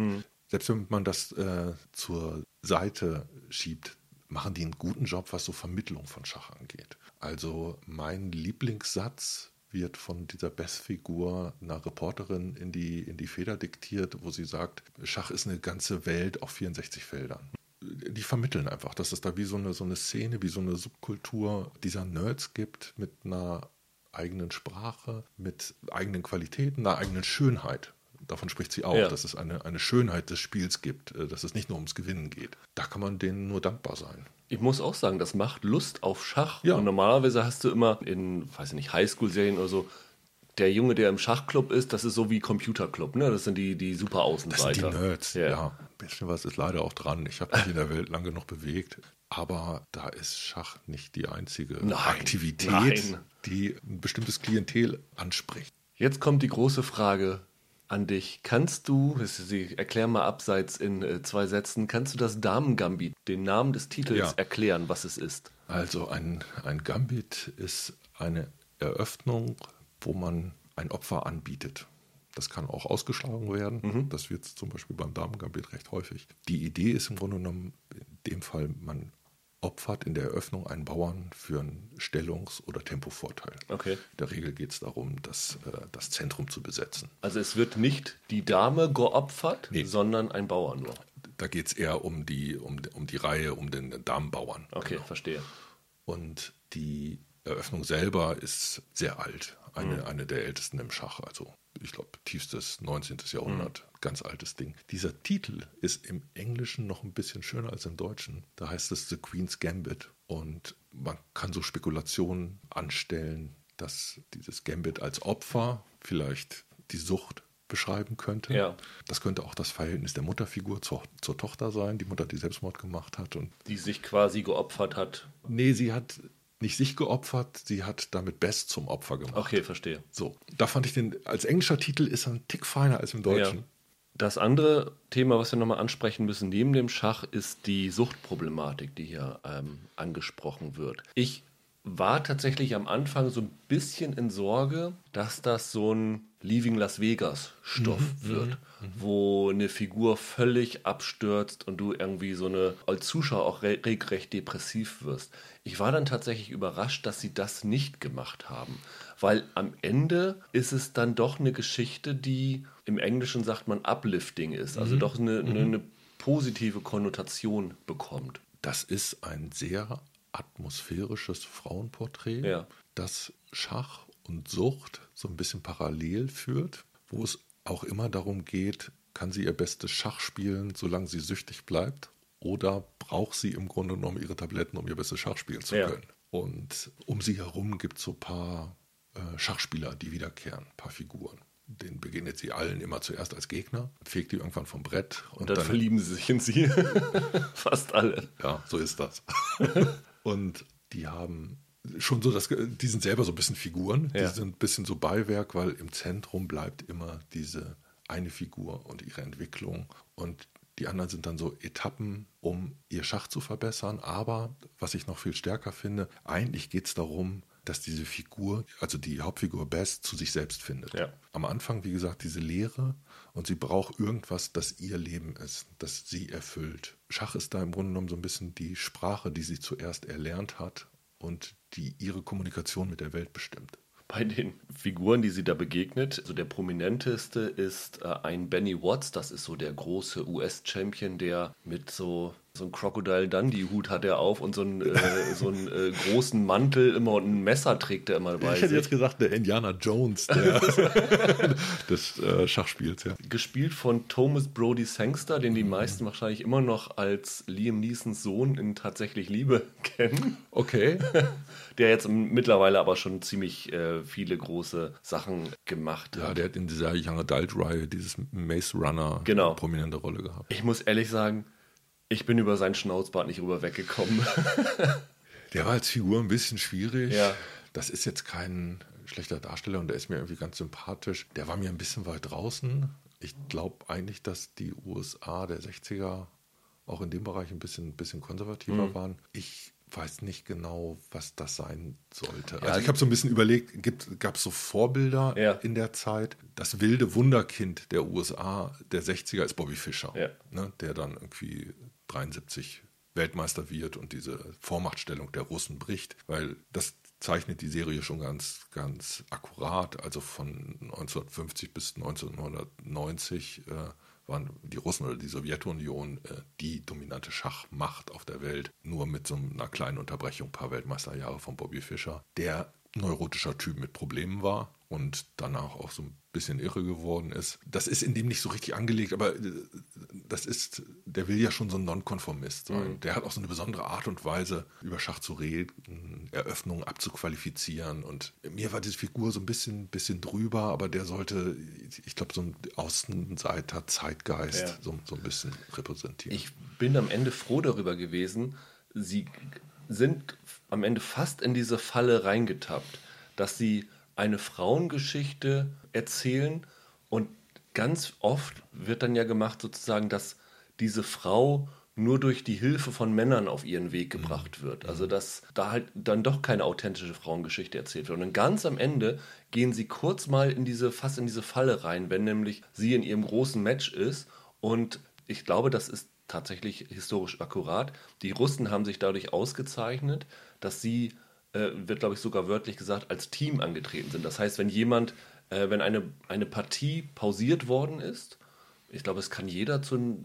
Selbst wenn man das äh, zur Seite schiebt, machen die einen guten Job, was so Vermittlung von Schach angeht. Also mein Lieblingssatz wird von dieser Beth-Figur einer Reporterin in die, in die Feder diktiert, wo sie sagt, Schach ist eine ganze Welt auf 64 Feldern. Die vermitteln einfach, dass es da wie so eine, so eine Szene, wie so eine Subkultur dieser Nerds gibt mit einer eigenen Sprache, mit eigenen Qualitäten, einer eigenen Schönheit. Davon spricht sie auch, Ja. dass es eine, eine Schönheit des Spiels gibt, äh, dass es nicht nur ums Gewinnen geht. Da kann man denen nur dankbar sein. Ich muss auch sagen, das macht Lust auf Schach. Ja. Und normalerweise hast du immer in, weiß ich nicht, Highschool-Serien oder so, der Junge, der im Schachclub ist, das ist so wie Computerclub, ne? Das sind die, die super Das sind Außenseiter. die Nerds, Ja. ja. Ein bisschen was ist leider auch dran. Ich habe mich in der Welt lang genug bewegt. Aber da ist Schach nicht die einzige Nein, Aktivität, nein. die ein bestimmtes Klientel anspricht. Jetzt kommt die große Frage an dich. Kannst du, Sie erklär mal abseits in äh, zwei Sätzen, kannst du das Damen-Gambit, den Namen des Titels, Ja. erklären, was es ist? Also ein, ein Gambit ist eine Eröffnung, wo man ein Opfer anbietet. Das kann auch ausgeschlagen werden. Das wird zum Beispiel beim Damen-Gambit recht häufig. Die Idee ist im Grunde genommen, in dem Fall, man opfert in der Eröffnung einen Bauern für einen Stellungs- oder Tempovorteil. Okay. In der Regel geht es darum, das, äh, das Zentrum zu besetzen. Also es wird nicht die Dame geopfert, Nee. sondern ein Bauer nur. Da geht es eher um die, um, um die Reihe, um den Damenbauern. Okay, Genau. verstehe. Und die Eröffnung selber ist sehr alt. Eine, eine der ältesten im Schach. Also, ich glaube, tiefstes 19. Jahrhundert. Ganz altes Ding. Dieser Titel ist im Englischen noch ein bisschen schöner als im Deutschen. Da heißt es The Queen's Gambit. Und man kann so Spekulationen anstellen, dass dieses Gambit als Opfer vielleicht die Sucht beschreiben könnte. Ja. Das könnte auch das Verhältnis der Mutterfigur zur, zur Tochter sein, die Mutter, die Selbstmord gemacht hat und Die sich quasi geopfert hat. Nee, sie hat nicht sich geopfert, sie hat damit Best zum Opfer gemacht. Okay, verstehe. So, da fand ich den, als englischer Titel ist er ein Tick feiner als im Deutschen. Ja. Das andere Thema, was wir nochmal ansprechen müssen, neben dem Schach, ist die Suchtproblematik, die hier ähm, angesprochen wird. Ich war tatsächlich am Anfang so ein bisschen in Sorge, dass das so ein Leaving Las Vegas Stoff wird, wo eine Figur völlig abstürzt und du irgendwie so eine als Zuschauer auch re regelrecht depressiv wirst. Ich war dann tatsächlich überrascht, dass sie das nicht gemacht haben, weil am Ende ist es dann doch eine Geschichte, die im Englischen sagt man uplifting ist, also doch eine, eine, eine positive Konnotation bekommt. Das ist ein sehr atmosphärisches Frauenporträt, Ja. das Schach und Sucht so ein bisschen parallel führt, wo es auch immer darum geht, kann sie ihr bestes Schach spielen, solange sie süchtig bleibt, oder braucht sie im Grunde genommen ihre Tabletten, um ihr bestes Schach spielen zu Ja. können. Und um sie herum gibt es so ein paar äh, Schachspieler, die wiederkehren, ein paar Figuren. Den begegnet sie allen immer zuerst als Gegner, fegt die irgendwann vom Brett und, Und dann, verlieben sie sich in sie. <laughs> Fast alle. ja, so ist das. <laughs> und die haben schon so, dass die sind selber so ein bisschen Figuren, ja. die sind ein bisschen so Beiwerk, weil im Zentrum bleibt immer diese eine Figur und ihre Entwicklung und die anderen sind dann so Etappen, um ihr Schach zu verbessern. Aber was ich noch viel stärker finde, eigentlich geht es darum, dass diese Figur, also die Hauptfigur Bess, zu sich selbst findet. Ja. Am Anfang, wie gesagt, diese Lehre und sie braucht irgendwas, das ihr Leben ist, das sie erfüllt. Schach ist da im Grunde genommen so ein bisschen die Sprache, die sie zuerst erlernt hat und die ihre Kommunikation mit der Welt bestimmt bei den Figuren, die sie da begegnet. Also der prominenteste ist äh, ein Benny Watts, das ist so der große US-Champion, der mit so so ein Crocodile Dundee Hut hat er auf und so einen, äh, so einen äh, großen Mantel immer und ein Messer trägt er immer dabei. Ich hätte jetzt gesagt, der Indiana Jones der, <laughs> des äh, Schachspiels, ja. Gespielt von Thomas Brody Sangster, den die meisten wahrscheinlich immer noch als Liam Neesons Sohn in Tatsächlich Liebe <laughs> kennen. Okay. <laughs> der jetzt mittlerweile aber schon ziemlich äh, viele große Sachen gemacht hat. Ja, der hat in dieser Young Adult-Reihe dieses Maze Runner genau. prominente Rolle gehabt. Ich muss ehrlich sagen, ich bin über seinen Schnauzbart nicht rüber weggekommen. <laughs> der war als Figur ein bisschen schwierig. Ja. Das ist jetzt kein schlechter Darsteller und der ist mir irgendwie ganz sympathisch. Der war mir ein bisschen weit draußen. Ich glaube eigentlich, dass die USA der 60er auch in dem Bereich ein bisschen, bisschen konservativer mhm. waren. Ich weiß nicht genau, was das sein sollte. Ja, also ich habe so ein bisschen überlegt, gab es so Vorbilder ja. in der Zeit? Das wilde Wunderkind der USA der 60er ist Bobby Fischer, ja. ne, der dann irgendwie 73 Weltmeister wird und diese Vormachtstellung der Russen bricht, weil das zeichnet die Serie schon ganz, ganz akkurat. Also von 1950 bis 1990 äh, waren die Russen oder die Sowjetunion äh, die dominante Schachmacht auf der Welt. Nur mit so einer kleinen Unterbrechung, ein paar Weltmeisterjahre von Bobby Fischer, der neurotischer Typ mit Problemen war und danach auch so ein bisschen irre geworden ist. Das ist in dem nicht so richtig angelegt, aber äh, das ist, der will ja schon so ein Nonkonformist sein. Mhm. Der hat auch so eine besondere Art und Weise, über Schach zu reden, Eröffnungen abzuqualifizieren. Und mir war diese Figur so ein bisschen, bisschen drüber, aber der sollte, ich glaube, so ein Außenseiter, Zeitgeist ja. so, so ein bisschen repräsentieren. Ich bin am Ende froh darüber gewesen, sie sind am Ende fast in diese Falle reingetappt, dass sie eine Frauengeschichte erzählen und ganz oft wird dann ja gemacht sozusagen, dass diese Frau nur durch die Hilfe von Männern auf ihren Weg mhm. gebracht wird. Also dass da halt dann doch keine authentische Frauengeschichte erzählt wird. Und dann ganz am Ende gehen sie kurz mal in diese, fast in diese Falle rein, wenn nämlich sie in ihrem großen Match ist. Und ich glaube, das ist tatsächlich historisch akkurat. Die Russen haben sich dadurch ausgezeichnet, dass sie, äh, wird glaube ich sogar wörtlich gesagt, als Team angetreten sind. Das heißt, wenn jemand äh, wenn eine, eine Partie pausiert worden ist, ich glaube, es kann jeder zu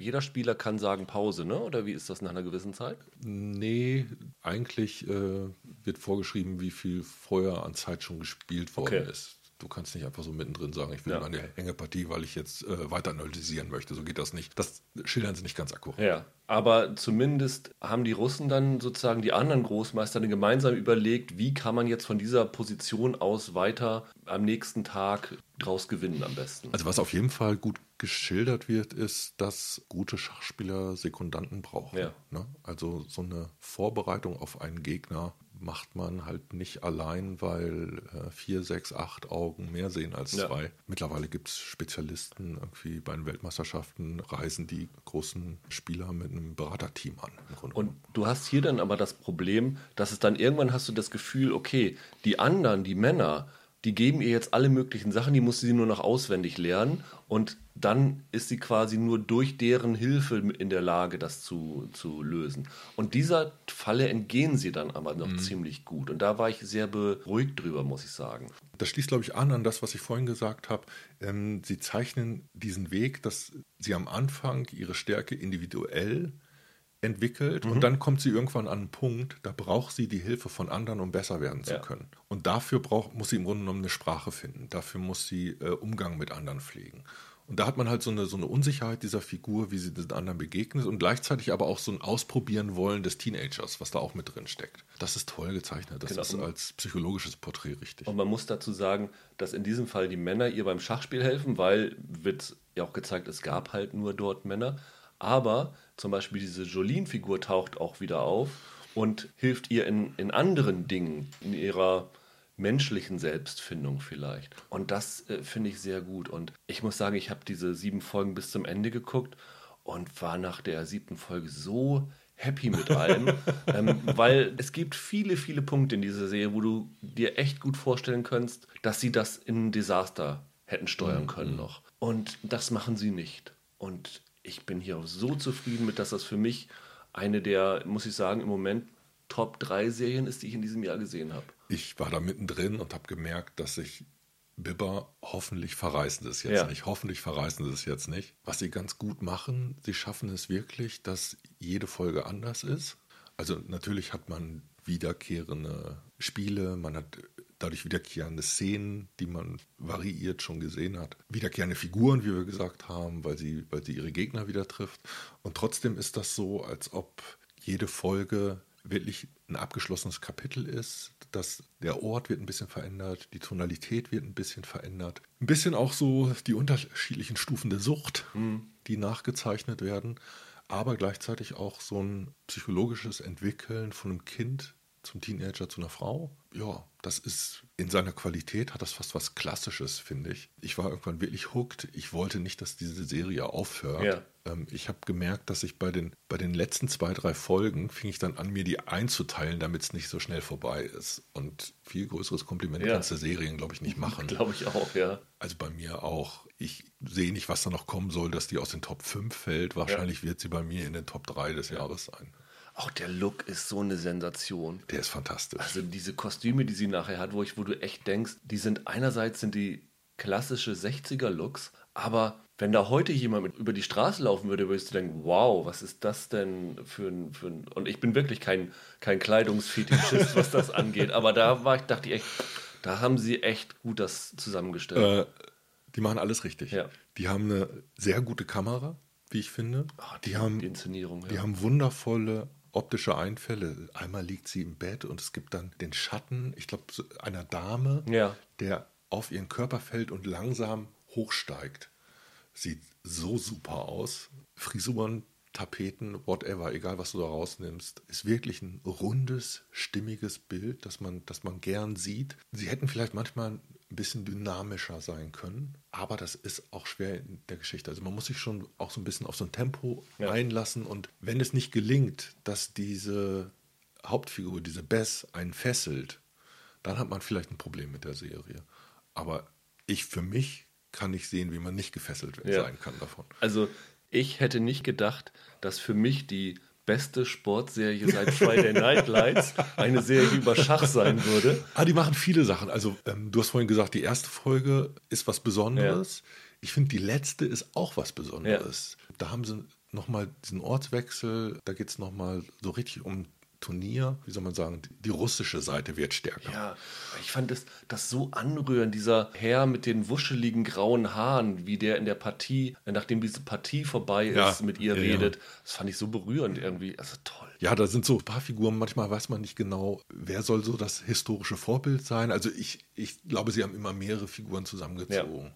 jeder Spieler kann sagen Pause, ne? Oder wie ist das nach einer gewissen Zeit? Nee, eigentlich äh, wird vorgeschrieben, wie viel vorher an Zeit schon gespielt worden okay. ist. Du kannst nicht einfach so mittendrin sagen, ich will ja. eine Hängepartie, weil ich jetzt äh, weiter analysieren möchte. So geht das nicht. Das schildern sie nicht ganz akkurat. Ja, aber zumindest haben die Russen dann sozusagen die anderen Großmeister gemeinsam überlegt, wie kann man jetzt von dieser Position aus weiter am nächsten Tag draus gewinnen am besten. Also was auf jeden Fall gut geschildert wird, ist, dass gute Schachspieler Sekundanten brauchen. Ja. Ne? Also so eine Vorbereitung auf einen Gegner macht man halt nicht allein, weil äh, vier, sechs, acht Augen mehr sehen als ja. zwei. Mittlerweile gibt es Spezialisten, irgendwie bei den Weltmeisterschaften reisen die großen Spieler mit einem Beraterteam an. Und du hast hier dann aber das Problem, dass es dann irgendwann hast du das Gefühl, okay, die anderen, die Männer, die geben ihr jetzt alle möglichen Sachen, die muss sie nur noch auswendig lernen und dann ist sie quasi nur durch deren Hilfe in der Lage, das zu, zu lösen. Und dieser Falle entgehen sie dann aber noch mhm. ziemlich gut. Und da war ich sehr beruhigt drüber, muss ich sagen. Das schließt, glaube ich, an an das, was ich vorhin gesagt habe. Ähm, sie zeichnen diesen Weg, dass sie am Anfang ihre Stärke individuell entwickelt mhm. und dann kommt sie irgendwann an einen Punkt, da braucht sie die Hilfe von anderen, um besser werden zu ja. können. Und dafür braucht, muss sie im Grunde genommen eine Sprache finden. Dafür muss sie äh, Umgang mit anderen pflegen. Und da hat man halt so eine, so eine Unsicherheit dieser Figur, wie sie den anderen begegnet und gleichzeitig aber auch so ein Ausprobieren wollen des Teenagers, was da auch mit drin steckt. Das ist toll gezeichnet. Das genau. ist als psychologisches Porträt richtig. Und man muss dazu sagen, dass in diesem Fall die Männer ihr beim Schachspiel helfen, weil wird ja auch gezeigt, es gab halt nur dort Männer. Aber zum Beispiel diese Jolene-Figur taucht auch wieder auf. und hilft ihr in, in anderen Dingen, in ihrer menschlichen Selbstfindung vielleicht. Und das äh, finde ich sehr gut. Und ich muss sagen, ich habe diese sieben Folgen bis zum Ende geguckt und war nach der siebten Folge so happy mit allem, <laughs> ähm, weil es gibt viele, viele Punkte in dieser Serie, wo du dir echt gut vorstellen könntest, dass sie das in ein Desaster hätten steuern mhm. können noch. Und das machen sie nicht. Und ich bin hier auch so zufrieden mit, dass das für mich eine der, muss ich sagen, im Moment Top 3 Serien ist, die ich in diesem Jahr gesehen habe. Ich war da mittendrin und habe gemerkt, dass sich Bibber hoffentlich verreißen es jetzt ja. nicht. Hoffentlich verreißen es jetzt nicht. Was sie ganz gut machen, sie schaffen es wirklich, dass jede Folge anders ist. Also natürlich hat man wiederkehrende Spiele, man hat dadurch wiederkehrende Szenen, die man variiert schon gesehen hat. Wiederkehrende Figuren, wie wir gesagt haben, weil sie, weil sie ihre Gegner wieder trifft. Und trotzdem ist das so, als ob jede Folge wirklich ein abgeschlossenes Kapitel ist. dass der Ort wird ein bisschen verändert, die Tonalität wird ein bisschen verändert. Ein bisschen auch so die unterschiedlichen Stufen der Sucht, mhm. die nachgezeichnet werden, aber gleichzeitig auch so ein psychologisches Entwickeln von einem Kind zum Teenager zu einer Frau. Ja, das ist in seiner Qualität hat das fast was Klassisches, finde ich. Ich war irgendwann wirklich hooked. Ich wollte nicht, dass diese Serie aufhört. Ja. Ähm, ich habe gemerkt, dass ich bei den, bei den letzten zwei, drei Folgen fing ich dann an, mir die einzuteilen, damit es nicht so schnell vorbei ist. Und viel größeres Kompliment ja. kannst du Serien, glaube ich, nicht machen. <laughs> glaube ich auch, ja. Also bei mir auch. Ich sehe nicht, was da noch kommen soll, dass die aus den Top 5 fällt. Wahrscheinlich ja. wird sie bei mir in den Top 3 des Jahres sein. Auch der Look ist so eine Sensation. Der ist fantastisch. Also diese Kostüme, die sie nachher hat, wo, ich, wo du echt denkst, die sind einerseits sind die klassische 60er-Looks, aber wenn da heute jemand mit über die Straße laufen würde, würdest du denken, wow, was ist das denn für ein... Für ein und ich bin wirklich kein, kein Kleidungsfetischist, was das <laughs> angeht, aber da war ich, dachte ich echt, da haben sie echt gut das zusammengestellt. Äh, die machen alles richtig. Ja. Die haben eine sehr gute Kamera, wie ich finde. Ach, die, die, haben, die Inszenierung. Ja. Die haben wundervolle optische Einfälle. Einmal liegt sie im Bett und es gibt dann den Schatten, ich glaube, einer Dame, ja. der auf ihren Körper fällt und langsam hochsteigt. Sieht so super aus. Frisuren, Tapeten, whatever, egal was du da rausnimmst, ist wirklich ein rundes, stimmiges Bild, das man, das man gern sieht. Sie hätten vielleicht manchmal ein bisschen dynamischer sein können, aber das ist auch schwer in der Geschichte. Also man muss sich schon auch so ein bisschen auf so ein Tempo ja. einlassen und wenn es nicht gelingt, dass diese Hauptfigur, diese Bess, einen fesselt, dann hat man vielleicht ein Problem mit der Serie. Aber ich für mich kann nicht sehen, wie man nicht gefesselt ja. sein kann davon. Also ich hätte nicht gedacht, dass für mich die beste Sportserie seit Friday Night Lights eine Serie über Schach sein würde. Ah, die machen viele Sachen. Also ähm, du hast vorhin gesagt, die erste Folge ist was Besonderes. Ja. Ich finde, die letzte ist auch was Besonderes. Ja. Da haben sie nochmal diesen Ortswechsel, da geht es nochmal so richtig um Turnier, wie soll man sagen, die russische Seite wird stärker. Ja, ich fand das, das so anrührend, dieser Herr mit den wuscheligen grauen Haaren, wie der in der Partie, nachdem diese Partie vorbei ist, ja, mit ihr ja, redet. Das fand ich so berührend irgendwie. Also toll. Ja, da sind so ein paar Figuren, manchmal weiß man nicht genau, wer soll so das historische Vorbild sein. Also ich, ich glaube, sie haben immer mehrere Figuren zusammengezogen. Ja.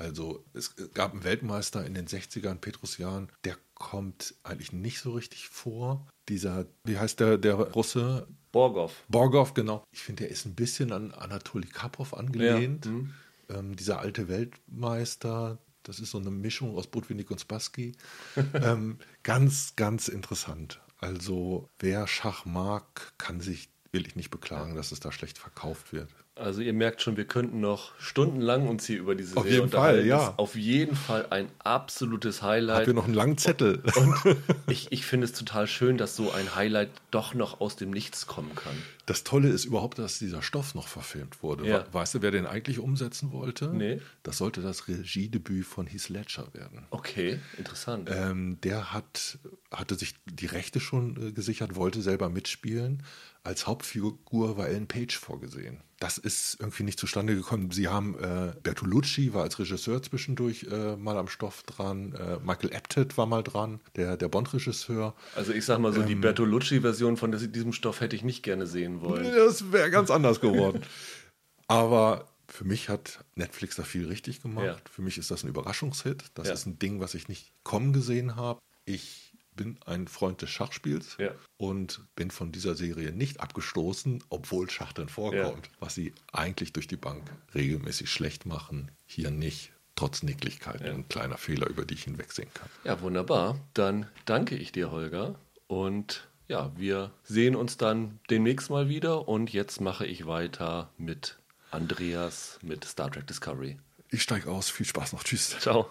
Also es gab einen Weltmeister in den 60ern, Petrusjan, der kommt eigentlich nicht so richtig vor. Dieser, wie heißt der, der Russe? Borgov. Borgov, genau. Ich finde, der ist ein bisschen an Anatoli Karpov angelehnt. Ja. Mhm. Ähm, dieser alte Weltmeister, das ist so eine Mischung aus Botwinnik und Spassky. <laughs> ähm, ganz, ganz interessant. Also wer Schach mag, kann sich wirklich nicht beklagen, dass es da schlecht verkauft wird. Also ihr merkt schon, wir könnten noch stundenlang uns hier über diese auf Serie jeden Fall, ja. auf jeden Fall ein absolutes Highlight. Habt ihr noch einen langen Zettel? Und <laughs> ich, ich finde es total schön, dass so ein Highlight doch noch aus dem Nichts kommen kann. Das Tolle ist überhaupt, dass dieser Stoff noch verfilmt wurde. Ja. Weißt du, wer den eigentlich umsetzen wollte? Nee. Das sollte das Regiedebüt von Heath Ledger werden. Okay, interessant. Ähm, der hat, hatte sich die Rechte schon äh, gesichert, wollte selber mitspielen. Als Hauptfigur war Ellen Page vorgesehen das ist irgendwie nicht zustande gekommen. Sie haben äh, Bertolucci war als Regisseur zwischendurch äh, mal am Stoff dran, äh, Michael Apted war mal dran, der, der Bond-Regisseur. Also ich sag mal so, ähm, die Bertolucci-Version von diesem Stoff hätte ich nicht gerne sehen wollen. Das wäre ganz anders geworden. <laughs> Aber für mich hat Netflix da viel richtig gemacht. Ja. Für mich ist das ein Überraschungshit. Das ja. ist ein Ding, was ich nicht kommen gesehen habe. Ich bin ein Freund des Schachspiels Ja. und bin von dieser Serie nicht abgestoßen, obwohl Schach drin vorkommt. Ja. Was sie eigentlich durch die Bank regelmäßig schlecht machen, hier nicht. Trotz Nicklichkeit, Ja. ein kleiner Fehler, über die ich hinwegsehen kann. Ja, wunderbar. Dann danke ich dir, Holger. Und ja, wir sehen uns dann demnächst mal wieder. Und jetzt mache ich weiter mit Andreas mit Star Trek Discovery. Ich steige aus. Viel Spaß noch. Tschüss. Ciao.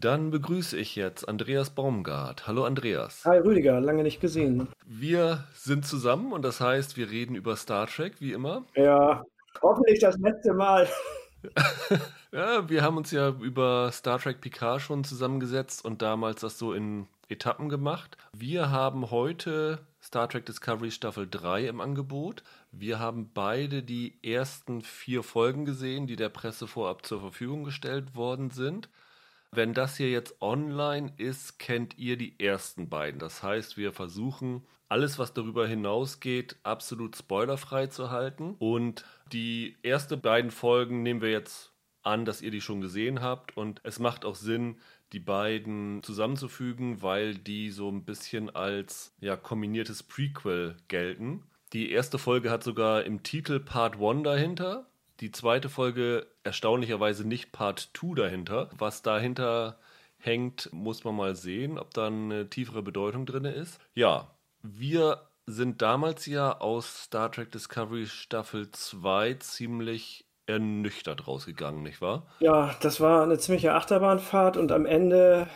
Dann begrüße ich jetzt Andreas Baumgart. Hallo Andreas. Hi Rüdiger, lange nicht gesehen. Wir sind zusammen und das heißt, wir reden über Star Trek, wie immer. <laughs> Ja, hoffentlich das letzte Mal. Ja, wir haben uns ja über Star Trek Picard schon zusammengesetzt und damals das so in Etappen gemacht. Wir haben heute Star Trek Discovery Staffel 3 im Angebot. Wir haben beide die ersten vier Folgen gesehen, die der Presse vorab zur Verfügung gestellt worden sind. Wenn das hier jetzt online ist, kennt ihr die ersten beiden. Das heißt, wir versuchen alles, was darüber hinausgeht, absolut spoilerfrei zu halten. Und die ersten beiden Folgen nehmen wir jetzt an, dass ihr die schon gesehen habt. Und es macht auch Sinn, die beiden zusammenzufügen, weil die so ein bisschen als ja, kombiniertes Prequel gelten. Die erste Folge hat sogar im Titel Part 1 dahinter. Die zweite Folge erstaunlicherweise nicht Part 2 dahinter. Was dahinter hängt, muss man mal sehen, ob da eine tiefere Bedeutung drin ist. Ja, wir sind damals ja aus Star Trek Discovery Staffel 2 ziemlich ernüchtert rausgegangen, nicht wahr? Ja, das war eine ziemliche Achterbahnfahrt und am Ende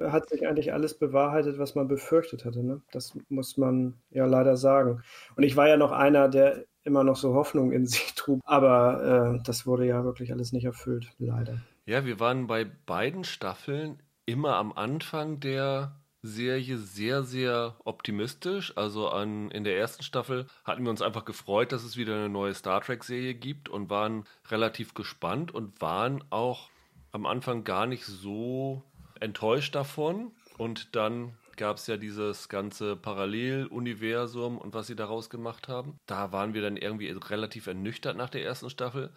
hat sich eigentlich alles bewahrheitet, was man befürchtet hatte. Ne? Das muss man ja leider sagen. Und ich war ja noch einer, der immer noch so Hoffnung in sich trug, aber äh, das wurde ja wirklich alles nicht erfüllt, leider. Ja, wir waren bei beiden Staffeln immer am Anfang der Serie sehr, sehr optimistisch. Also an, in der ersten Staffel hatten wir uns einfach gefreut, dass es wieder eine neue Star Trek-Serie gibt und waren relativ gespannt und waren auch am Anfang gar nicht so enttäuscht davon. Und dann gab es ja dieses ganze Paralleluniversum und was sie daraus gemacht haben. Da waren wir dann irgendwie relativ ernüchtert nach der ersten Staffel.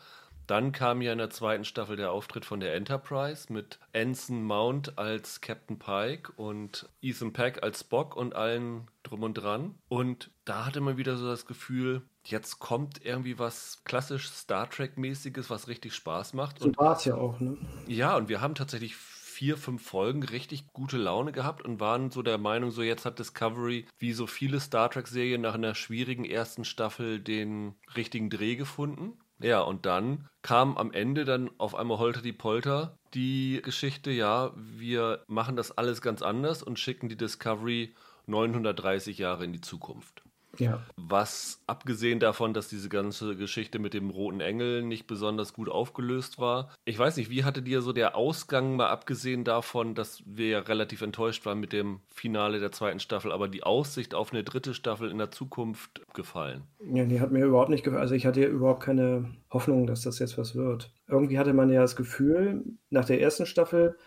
Dann kam ja in der zweiten Staffel der Auftritt von der Enterprise mit Anson Mount als Captain Pike und Ethan Peck als Spock und allen drum und dran. Und da hatte man wieder so das Gefühl, jetzt kommt irgendwie was klassisch Star Trek-mäßiges, was richtig Spaß macht. So war es ja auch, ne? Ja, und wir haben tatsächlich vier, fünf Folgen richtig gute Laune gehabt und waren so der Meinung, so jetzt hat Discovery wie so viele Star Trek-Serien nach einer schwierigen ersten Staffel den richtigen Dreh gefunden. Ja, und dann kam am Ende dann auf einmal Holter die Polter die Geschichte, ja, wir machen das alles ganz anders und schicken die Discovery 930 Jahre in die Zukunft. Ja. Was abgesehen davon, dass diese ganze Geschichte mit dem roten Engel nicht besonders gut aufgelöst war. Ich weiß nicht, wie hatte dir so der Ausgang mal abgesehen davon, dass wir ja relativ enttäuscht waren mit dem Finale der zweiten Staffel, aber die Aussicht auf eine dritte Staffel in der Zukunft gefallen? Ja, die hat mir überhaupt nicht gefallen. Also ich hatte ja überhaupt keine Hoffnung, dass das jetzt was wird. Irgendwie hatte man ja das Gefühl, nach der ersten Staffel,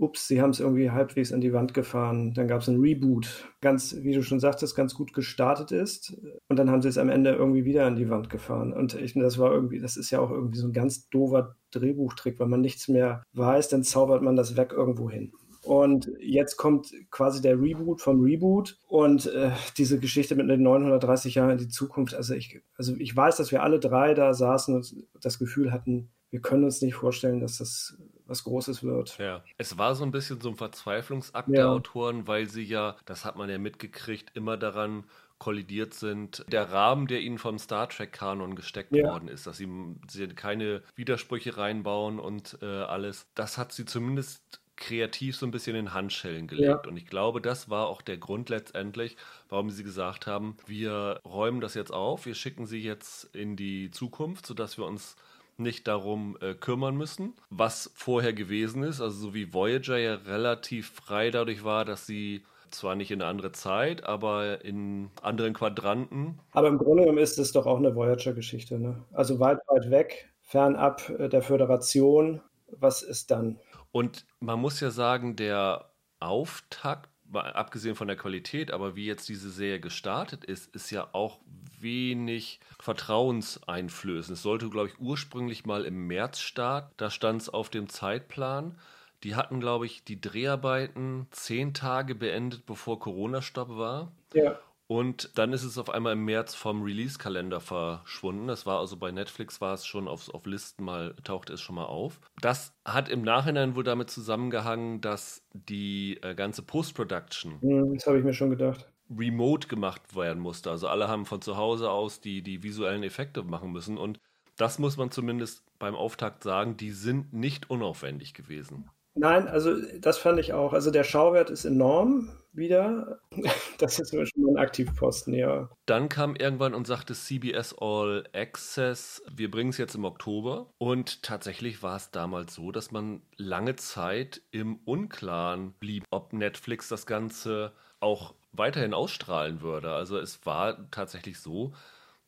ups, sie haben es irgendwie halbwegs an die Wand gefahren. Dann gab es ein Reboot, ganz, wie du schon sagtest, ganz gut gestartet ist. Und dann haben sie es am Ende irgendwie wieder an die Wand gefahren. Und ich, das war irgendwie, das ist ja auch irgendwie so ein ganz doofer Drehbuchtrick, wenn man nichts mehr weiß, dann zaubert man das weg irgendwo hin. Und jetzt kommt quasi der Reboot vom Reboot und äh, diese Geschichte mit den 930 Jahren in die Zukunft. Also ich, also ich weiß, dass wir alle drei da saßen und das Gefühl hatten, wir können uns nicht vorstellen, dass das was Großes wird. Ja. Es war so ein bisschen so ein Verzweiflungsakt Ja. der Autoren, weil sie ja, das hat man ja mitgekriegt, immer daran kollidiert sind, der Rahmen, der ihnen vom Star Trek-Kanon gesteckt Ja. worden ist, dass sie, sie keine Widersprüche reinbauen und äh, alles. Das hat sie zumindest kreativ so ein bisschen in Handschellen gelegt. Ja. Und ich glaube, das war auch der Grund letztendlich, warum sie gesagt haben, wir räumen das jetzt auf, wir schicken sie jetzt in die Zukunft, sodass wir uns nicht darum äh, kümmern müssen, was vorher gewesen ist. Also so wie Voyager ja relativ frei dadurch war, dass sie zwar nicht in eine andere Zeit, aber in anderen Quadranten. Aber im Grunde genommen ist es doch auch eine Voyager-Geschichte. Ne? Also weit, weit weg, fernab äh, der Föderation. Was ist dann? Und man muss ja sagen, der Auftakt, abgesehen von der Qualität, aber wie jetzt diese Serie gestartet ist, ist ja auch wenig vertrauenseinflößend. Es sollte, glaube ich, ursprünglich mal im März starten. Da stand es auf dem Zeitplan. Die hatten, glaube ich, die Dreharbeiten zehn Tage beendet, bevor Corona-Stopp war. Ja. Und dann ist es auf einmal im März vom Release-Kalender verschwunden. Das war also bei Netflix war es schon auf, auf Listen mal, tauchte es schon mal auf. Das hat im Nachhinein wohl damit zusammengehangen, dass die äh, ganze Post-Production. Hm, das habe ich mir schon gedacht. Remote gemacht werden musste. Also alle haben von zu Hause aus die, die visuellen Effekte machen müssen. Und das muss man zumindest beim Auftakt sagen, die sind nicht unaufwendig gewesen. Nein, also das fand ich auch. Also der Schauwert ist enorm wieder. <laughs> Das ist schon mal ein Aktivposten, ja. Dann kam irgendwann und sagte CBS All Access, wir bringen es jetzt im Oktober. Und tatsächlich war es damals so, dass man lange Zeit im Unklaren blieb, ob Netflix das Ganze auch weiterhin ausstrahlen würde. Also es war tatsächlich so,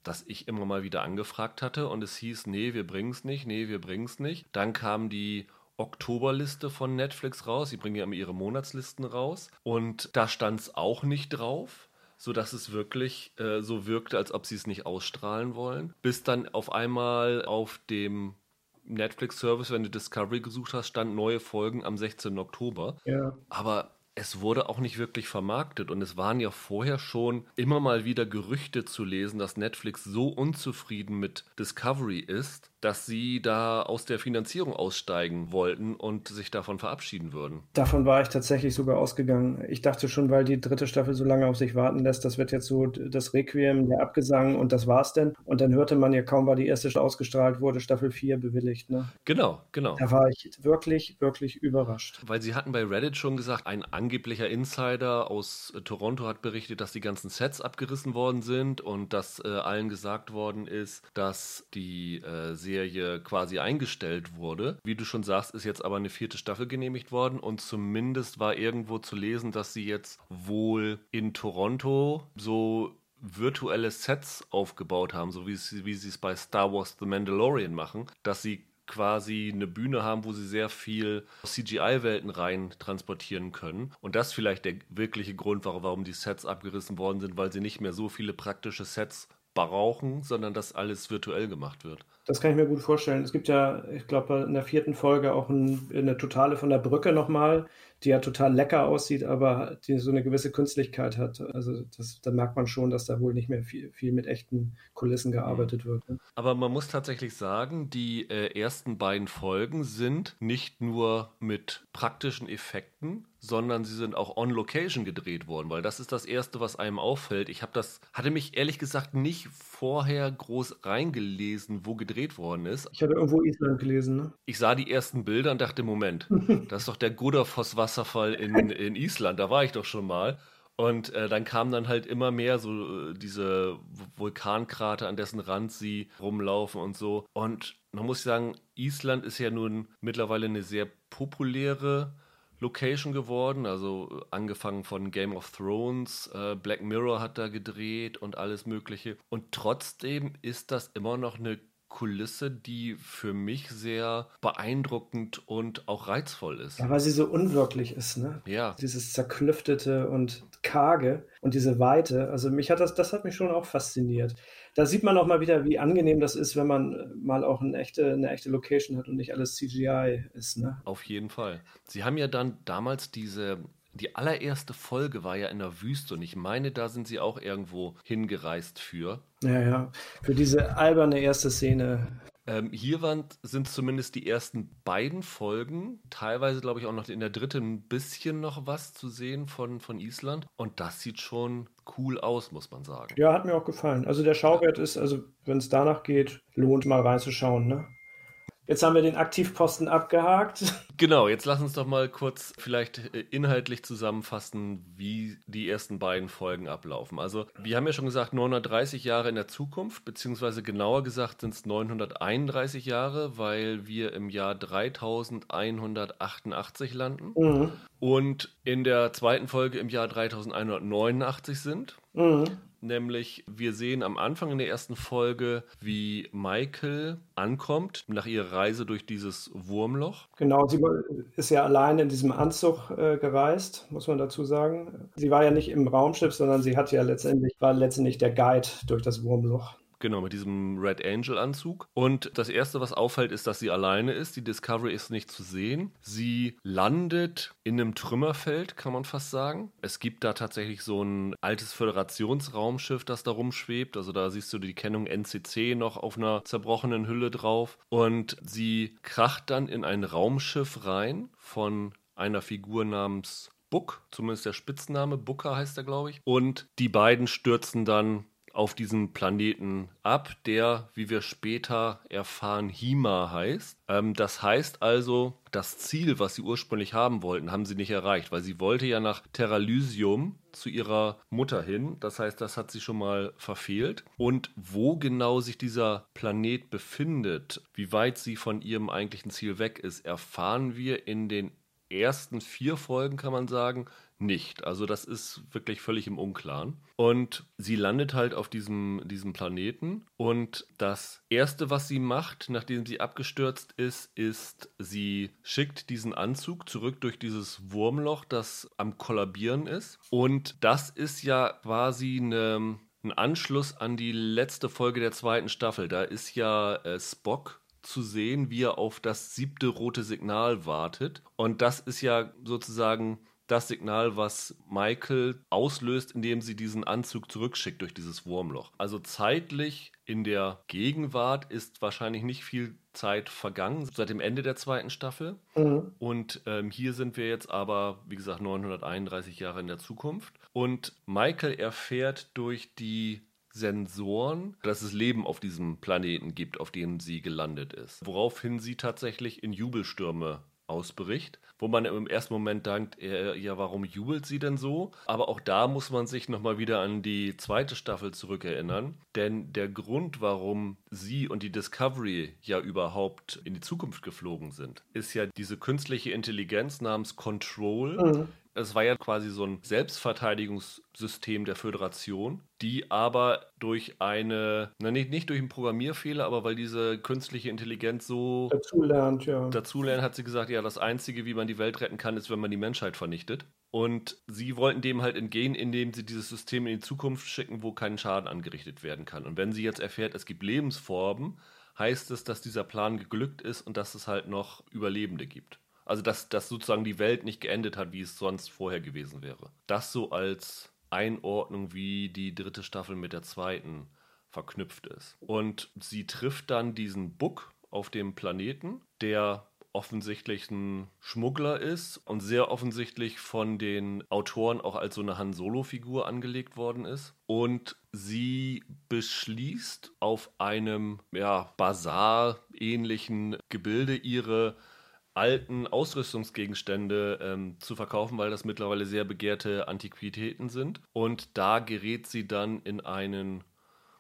dass ich immer mal wieder angefragt hatte und es hieß, nee, wir bringen es nicht, nee, wir bringen es nicht. Dann kam die Oktoberliste von Netflix raus. Sie bringen ja immer ihre Monatslisten raus. Und da stand es auch nicht drauf sodass es wirklich äh, so wirkte, als ob sie es nicht ausstrahlen wollen. Bis dann auf einmal auf dem Netflix-Service, wenn du Discovery gesucht hast, stand neue Folgen am 16. Oktober. Ja. Aber es wurde auch nicht wirklich vermarktet und es waren ja vorher schon immer mal wieder Gerüchte zu lesen, dass Netflix so unzufrieden mit Discovery ist, dass sie da aus der Finanzierung aussteigen wollten und sich davon verabschieden würden. Davon war ich tatsächlich sogar ausgegangen. Ich dachte schon, weil die dritte Staffel so lange auf sich warten lässt, das wird jetzt so das Requiem, der Abgesang und das war's denn. Und dann hörte man ja kaum, war die erste ausgestrahlt wurde, Staffel 4 bewilligt. Ne? Genau, genau. Da war ich wirklich, wirklich überrascht. Weil sie hatten bei Reddit schon gesagt, ein angeblicher Insider aus Toronto hat berichtet, dass die ganzen Sets abgerissen worden sind und dass äh, allen gesagt worden ist, dass die äh, Serie quasi eingestellt wurde. Wie du schon sagst, ist jetzt aber eine vierte Staffel genehmigt worden und zumindest war irgendwo zu lesen, dass sie jetzt wohl in Toronto so virtuelle Sets aufgebaut haben, so wie sie, wie sie es bei Star Wars The Mandalorian machen, dass sie quasi eine Bühne haben, wo sie sehr viel CGI-Welten rein transportieren können. Und das vielleicht der wirkliche Grund, warum die Sets abgerissen worden sind, weil sie nicht mehr so viele praktische Sets brauchen, sondern dass alles virtuell gemacht wird. Das kann ich mir gut vorstellen. Es gibt ja, ich glaube, in der vierten Folge auch ein, eine totale von der Brücke nochmal, die ja total lecker aussieht, aber die so eine gewisse Künstlichkeit hat. Also das, da merkt man schon, dass da wohl nicht mehr viel, viel mit echten Kulissen gearbeitet wird. Ne? Aber man muss tatsächlich sagen, die äh, ersten beiden Folgen sind nicht nur mit praktischen Effekten, sondern sie sind auch on Location gedreht worden, weil das ist das erste, was einem auffällt. Ich habe das hatte mich ehrlich gesagt nicht vorher groß reingelesen, wo gedreht worden ist. Ich hatte irgendwo Island gelesen, ne? Ich sah die ersten Bilder und dachte, Moment, <laughs> das ist doch der Godafoss Wasserfall in, in Island, da war ich doch schon mal. Und äh, dann kamen dann halt immer mehr so äh, diese Vulkankrater, an dessen Rand sie rumlaufen und so. Und man muss sagen, Island ist ja nun mittlerweile eine sehr populäre Location geworden, also angefangen von Game of Thrones, äh, Black Mirror hat da gedreht und alles Mögliche. Und trotzdem ist das immer noch eine Kulisse, die für mich sehr beeindruckend und auch reizvoll ist. Ja, weil sie so unwirklich ist, ne? Ja. Dieses zerklüftete und karge und diese Weite. Also mich hat das, das hat mich schon auch fasziniert. Da sieht man auch mal wieder, wie angenehm das ist, wenn man mal auch eine echte, eine echte Location hat und nicht alles CGI ist, ne? Auf jeden Fall. Sie haben ja dann damals diese die allererste Folge war ja in der Wüste und ich meine, da sind sie auch irgendwo hingereist für. Ja, ja, für diese alberne erste Szene. Ähm, hier waren, sind zumindest die ersten beiden Folgen, teilweise glaube ich auch noch in der dritten ein bisschen noch was zu sehen von, von Island und das sieht schon cool aus, muss man sagen. Ja, hat mir auch gefallen. Also der Schauwert ist, also wenn es danach geht, lohnt mal reinzuschauen, ne? Jetzt haben wir den Aktivposten abgehakt. Genau, jetzt lass uns doch mal kurz vielleicht äh, inhaltlich zusammenfassen, wie die ersten beiden Folgen ablaufen. Also, wir haben ja schon gesagt, 930 Jahre in der Zukunft, beziehungsweise genauer gesagt sind es 931 Jahre, weil wir im Jahr 3188 landen mhm. und in der zweiten Folge im Jahr 3189 sind. Mhm. Nämlich, wir sehen am Anfang in der ersten Folge, wie Michael ankommt nach ihrer Reise durch dieses Wurmloch. Genau, sie ist ja allein in diesem Anzug äh, gereist, muss man dazu sagen. Sie war ja nicht im Raumschiff, sondern sie hat ja letztendlich, war letztendlich der Guide durch das Wurmloch. Genau, mit diesem Red Angel-Anzug. Und das Erste, was auffällt, ist, dass sie alleine ist. Die Discovery ist nicht zu sehen. Sie landet in einem Trümmerfeld, kann man fast sagen. Es gibt da tatsächlich so ein altes Föderationsraumschiff, das da rumschwebt. Also da siehst du die Kennung NCC noch auf einer zerbrochenen Hülle drauf. Und sie kracht dann in ein Raumschiff rein von einer Figur namens Book, zumindest der Spitzname, Booker heißt er, glaube ich. Und die beiden stürzen dann auf diesen Planeten ab, der, wie wir später erfahren, Hima heißt. Ähm, das heißt also, das Ziel, was sie ursprünglich haben wollten, haben sie nicht erreicht, weil sie wollte ja nach Terralysium zu ihrer Mutter hin. Das heißt, das hat sie schon mal verfehlt. Und wo genau sich dieser Planet befindet, wie weit sie von ihrem eigentlichen Ziel weg ist, erfahren wir in den ersten vier Folgen, kann man sagen, nicht. Also das ist wirklich völlig im Unklaren. Und sie landet halt auf diesem, diesem Planeten. Und das Erste, was sie macht, nachdem sie abgestürzt ist, ist, sie schickt diesen Anzug zurück durch dieses Wurmloch, das am Kollabieren ist. Und das ist ja quasi eine, ein Anschluss an die letzte Folge der zweiten Staffel. Da ist ja äh, Spock zu sehen, wie er auf das siebte rote Signal wartet. Und das ist ja sozusagen das Signal, was Michael auslöst, indem sie diesen Anzug zurückschickt durch dieses Wurmloch. Also zeitlich in der Gegenwart ist wahrscheinlich nicht viel Zeit vergangen seit dem Ende der zweiten Staffel. Mhm. Und ähm, hier sind wir jetzt aber, wie gesagt, 931 Jahre in der Zukunft. Und Michael erfährt durch die Sensoren, dass es Leben auf diesem Planeten gibt, auf dem sie gelandet ist. Woraufhin sie tatsächlich in Jubelstürme ausbricht, wo man im ersten Moment denkt, äh, ja, warum jubelt sie denn so? Aber auch da muss man sich nochmal wieder an die zweite Staffel zurückerinnern, denn der Grund, warum sie und die Discovery ja überhaupt in die Zukunft geflogen sind, ist ja diese künstliche Intelligenz namens Control, mhm. Es war ja quasi so ein Selbstverteidigungssystem der Föderation, die aber durch eine, na nicht, nicht durch einen Programmierfehler, aber weil diese künstliche Intelligenz so dazulernt, ja. Dazulernt hat sie gesagt, ja, das Einzige, wie man die Welt retten kann, ist, wenn man die Menschheit vernichtet. Und sie wollten dem halt entgehen, indem sie dieses System in die Zukunft schicken, wo kein Schaden angerichtet werden kann. Und wenn sie jetzt erfährt, es gibt Lebensformen, heißt es, dass dieser Plan geglückt ist und dass es halt noch Überlebende gibt. Also, dass, dass sozusagen die Welt nicht geendet hat, wie es sonst vorher gewesen wäre. Das so als Einordnung, wie die dritte Staffel mit der zweiten verknüpft ist. Und sie trifft dann diesen Book auf dem Planeten, der offensichtlich ein Schmuggler ist und sehr offensichtlich von den Autoren auch als so eine Han Solo-Figur angelegt worden ist. Und sie beschließt auf einem ja, Bazar-ähnlichen Gebilde ihre alten Ausrüstungsgegenstände ähm, zu verkaufen, weil das mittlerweile sehr begehrte Antiquitäten sind. Und da gerät sie dann in einen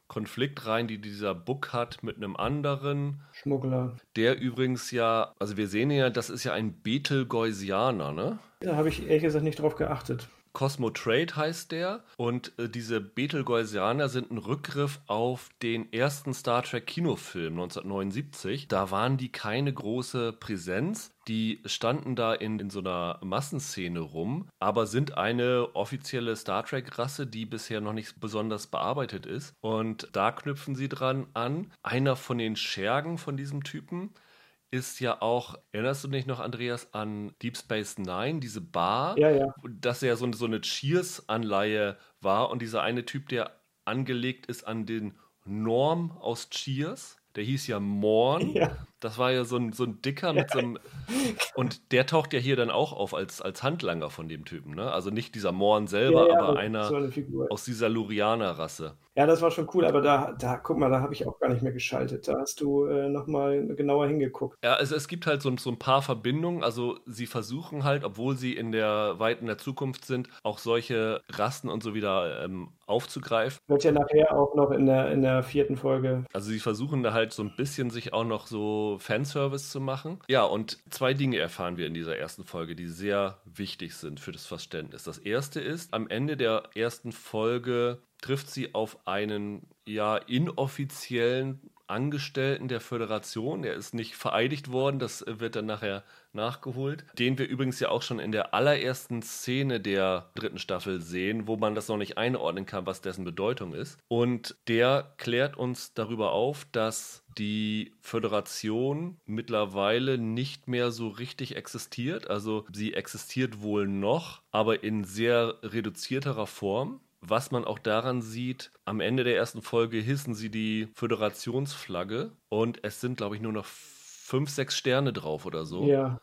Konflikt rein, die dieser Book hat mit einem anderen Schmuggler. Der übrigens ja, also wir sehen ja, das ist ja ein Betelgeusianer, ne? Da habe ich ehrlich gesagt nicht drauf geachtet. Cosmo Trade heißt der. Und äh, diese Betelgeusianer sind ein Rückgriff auf den ersten Star Trek Kinofilm 1979. Da waren die keine große Präsenz. Die standen da in, in so einer Massenszene rum, aber sind eine offizielle Star Trek-Rasse, die bisher noch nicht besonders bearbeitet ist. Und da knüpfen sie dran an. Einer von den Schergen von diesem Typen ist ja auch, erinnerst du dich noch, Andreas, an Deep Space Nine, diese Bar? Ja, ja. Dass ja so, so eine Cheers-Anleihe war und dieser eine Typ, der angelegt ist an den Norm aus Cheers, der hieß ja Morn. Ja. Das war ja so ein, so ein Dicker mit so einem. <laughs> Und der taucht ja hier dann auch auf als, als Handlanger von dem Typen, ne? Also nicht dieser Morn selber, aber einer so aus dieser Lurianer-Rasse. Ja, das war schon cool, aber da, da guck mal, da habe ich auch gar nicht mehr geschaltet. Da hast du äh, nochmal genauer hingeguckt. Ja, es, es gibt halt so, so ein paar Verbindungen. Also sie versuchen halt, obwohl sie in der weit in der Zukunft sind, auch solche Rassen und so wieder ähm, aufzugreifen. Wird ja nachher auch noch in der, in der vierten Folge. Also sie versuchen da halt so ein bisschen sich auch noch so Fanservice zu machen. Ja, und zwei Dinge erfahren wir in dieser ersten Folge, die sehr wichtig sind für das Verständnis. Das erste ist, am Ende der ersten Folge trifft sie auf einen ja inoffiziellen Angestellten der Föderation. Er ist nicht vereidigt worden, das wird dann nachher nachgeholt. Den wir übrigens ja auch schon in der allerersten Szene der dritten Staffel sehen, wo man das noch nicht einordnen kann, was dessen Bedeutung ist. Und der klärt uns darüber auf, dass die Föderation mittlerweile nicht mehr so richtig existiert. Also sie existiert wohl noch, aber in sehr reduzierterer Form. Was man auch daran sieht, am Ende der ersten Folge hissen sie die Föderationsflagge und es sind, glaube ich, nur noch fünf, sechs Sterne drauf oder so. Ja.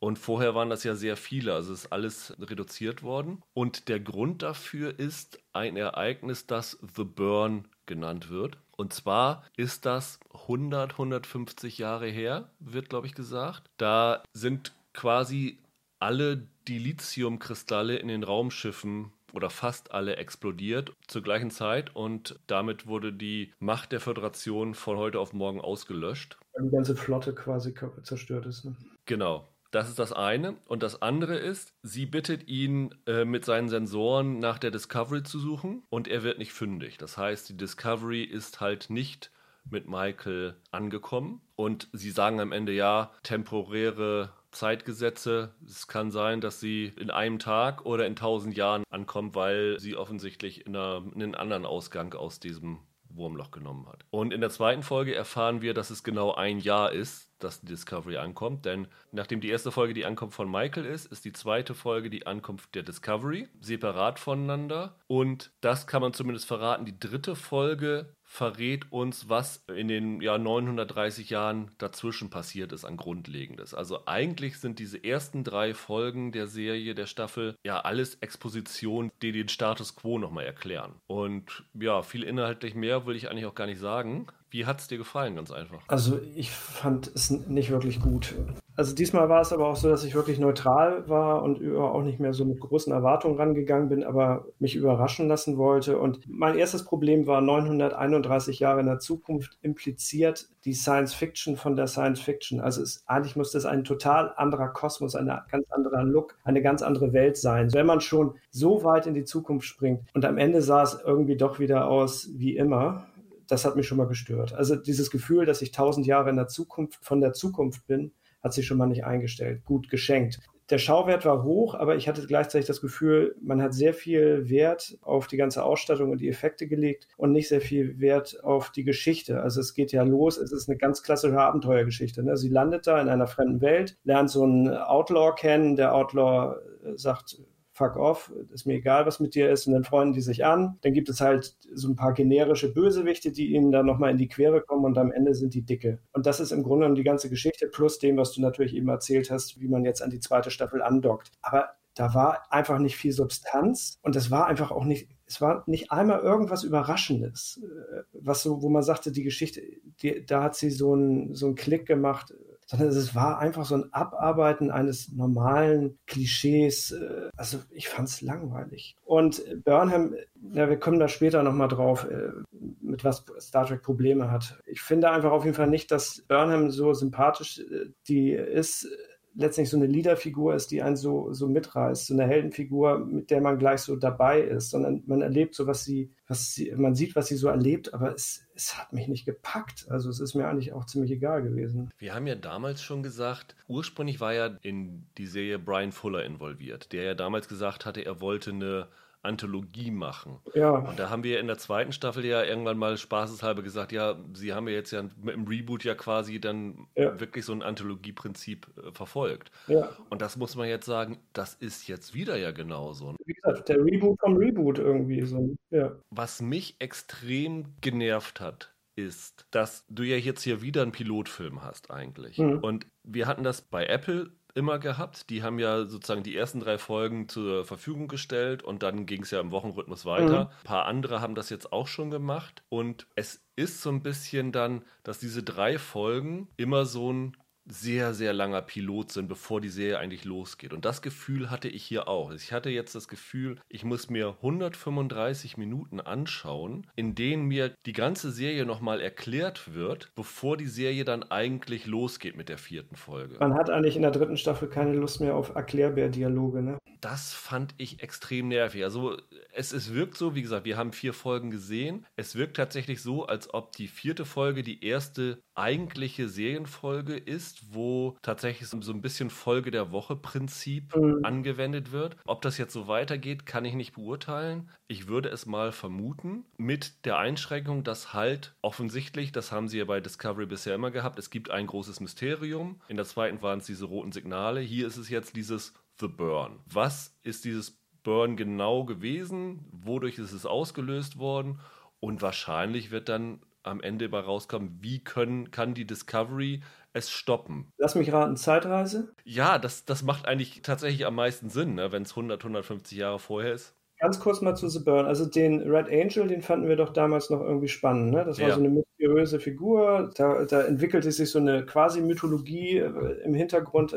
Und vorher waren das ja sehr viele, also ist alles reduziert worden. Und der Grund dafür ist ein Ereignis, das The Burn genannt wird. Und zwar ist das 100, 150 Jahre her, wird, glaube ich, gesagt. Da sind quasi alle Dilithiumkristalle in den Raumschiffen oder fast alle explodiert zur gleichen Zeit und damit wurde die Macht der Föderation von heute auf morgen ausgelöscht. Weil die ganze Flotte quasi zerstört ist. Ne? Genau. Das ist das eine. Und das andere ist, sie bittet ihn, äh, mit seinen Sensoren nach der Discovery zu suchen und er wird nicht fündig. Das heißt, die Discovery ist halt nicht mit Michael angekommen. Und sie sagen am Ende ja, temporäre Zeitgesetze. Es kann sein, dass sie in einem Tag oder in tausend Jahren ankommt, weil sie offensichtlich in, einer, in einen anderen Ausgang aus diesem Wurmloch genommen hat. Und in der zweiten Folge erfahren wir, dass es genau ein Jahr ist, dass die Discovery ankommt. Denn nachdem die erste Folge die Ankunft von Michael ist, ist die zweite Folge die Ankunft der Discovery, separat voneinander. Und das kann man zumindest verraten. Die dritte Folge verrät uns, was in den ja, 930 Jahren dazwischen passiert ist an Grundlegendes. Also eigentlich sind diese ersten drei Folgen der Serie, der Staffel, ja alles Expositionen, die den Status quo nochmal erklären. Und ja, viel inhaltlich mehr will ich eigentlich auch gar nicht sagen. Wie hat es dir gefallen, ganz einfach? Also ich fand es nicht wirklich gut. Also diesmal war es aber auch so, dass ich wirklich neutral war und auch nicht mehr so mit großen Erwartungen rangegangen bin, aber mich überraschen lassen wollte. Und mein erstes Problem war 931 Jahre in der Zukunft impliziert die Science Fiction von der Science Fiction. Also es, eigentlich muss das ein total anderer Kosmos, ein ganz anderer Look, eine ganz andere Welt sein. Wenn man schon so weit in die Zukunft springt und am Ende sah es irgendwie doch wieder aus wie immer, das hat mich schon mal gestört. Also dieses Gefühl, dass ich tausend Jahre in der Zukunft von der Zukunft bin, hat sich schon mal nicht eingestellt. Gut geschenkt. Der Schauwert war hoch, aber ich hatte gleichzeitig das Gefühl, man hat sehr viel Wert auf die ganze Ausstattung und die Effekte gelegt und nicht sehr viel Wert auf die Geschichte. Also es geht ja los, es ist eine ganz klassische Abenteuergeschichte. Ne? Sie landet da in einer fremden Welt, lernt so einen Outlaw kennen, der Outlaw sagt, fuck off, ist mir egal, was mit dir ist, und dann freuen die sich an. Dann gibt es halt so ein paar generische Bösewichte, die ihnen dann nochmal in die Quere kommen und am Ende sind die dicke. Und das ist im Grunde genommen die ganze Geschichte, plus dem, was du natürlich eben erzählt hast, wie man jetzt an die zweite Staffel andockt. Aber da war einfach nicht viel Substanz und es war einfach auch nicht, es war nicht einmal irgendwas Überraschendes, äh, was so, wo man sagte, die Geschichte, die, da hat sie so einen so einen Klick gemacht, sondern es war einfach so ein Abarbeiten eines normalen Klischees. Äh, also ich fand es langweilig. Und Burnham, ja, wir kommen da später nochmal drauf, äh, mit was Star Trek Probleme hat. Ich finde einfach auf jeden Fall nicht, dass Burnham so sympathisch äh, die ist letztlich so eine Leaderfigur ist, die einen so, so mitreißt, so eine Heldenfigur, mit der man gleich so dabei ist, sondern man erlebt so, was sie, was sie, man sieht, was sie so erlebt, aber es, es hat mich nicht gepackt. Also es ist mir eigentlich auch ziemlich egal gewesen. Wir haben ja damals schon gesagt, ursprünglich war ja in die Serie Brian Fuller involviert, der ja damals gesagt hatte, er wollte eine Anthologie machen. Ja. Und da haben wir in der zweiten Staffel ja irgendwann mal spaßeshalber gesagt, ja, sie haben ja jetzt ja mit dem Reboot ja quasi dann ja. wirklich so ein Anthologieprinzip äh, verfolgt. Ja. Und das muss man jetzt sagen, das ist jetzt wieder ja genauso. Wie gesagt, der Reboot vom Reboot irgendwie so. Ja. Was mich extrem genervt hat, ist, dass du ja jetzt hier wieder einen Pilotfilm hast eigentlich. Mhm. Und wir hatten das bei Apple immer gehabt. Die haben ja sozusagen die ersten drei Folgen zur Verfügung gestellt und dann ging es ja im Wochenrhythmus weiter. Mhm. Ein paar andere haben das jetzt auch schon gemacht und es ist so ein bisschen dann, dass diese drei Folgen immer so ein sehr, sehr langer Pilot sind, bevor die Serie eigentlich losgeht. Und das Gefühl hatte ich hier auch. Ich hatte jetzt das Gefühl, ich muss mir 135 Minuten anschauen, in denen mir die ganze Serie nochmal erklärt wird, bevor die Serie dann eigentlich losgeht mit der vierten Folge. Man hat eigentlich in der dritten Staffel keine Lust mehr auf Erklärbär-Dialoge, ne? Das fand ich extrem nervig. Also es, es wirkt so, wie gesagt, wir haben vier Folgen gesehen. Es wirkt tatsächlich so, als ob die vierte Folge die erste eigentliche Serienfolge ist, wo tatsächlich so ein bisschen Folge der Woche Prinzip mhm. angewendet wird. Ob das jetzt so weitergeht, kann ich nicht beurteilen. Ich würde es mal vermuten, mit der Einschränkung, dass halt offensichtlich, das haben sie ja bei Discovery bisher immer gehabt, es gibt ein großes Mysterium. In der zweiten waren es diese roten Signale. Hier ist es jetzt dieses The Burn. Was ist dieses Burn genau gewesen? Wodurch ist es ausgelöst worden? Und wahrscheinlich wird dann am Ende bei rauskommen, wie können, kann die Discovery es stoppen? Lass mich raten, Zeitreise? Ja, das, das macht eigentlich tatsächlich am meisten Sinn, ne, wenn es 100, 150 Jahre vorher ist. Ganz kurz mal zu The Burn. Also den Red Angel, den fanden wir doch damals noch irgendwie spannend. Ne? Das war ja. so eine mysteriöse Figur. Da, da, entwickelte sich so eine quasi Mythologie äh, im Hintergrund.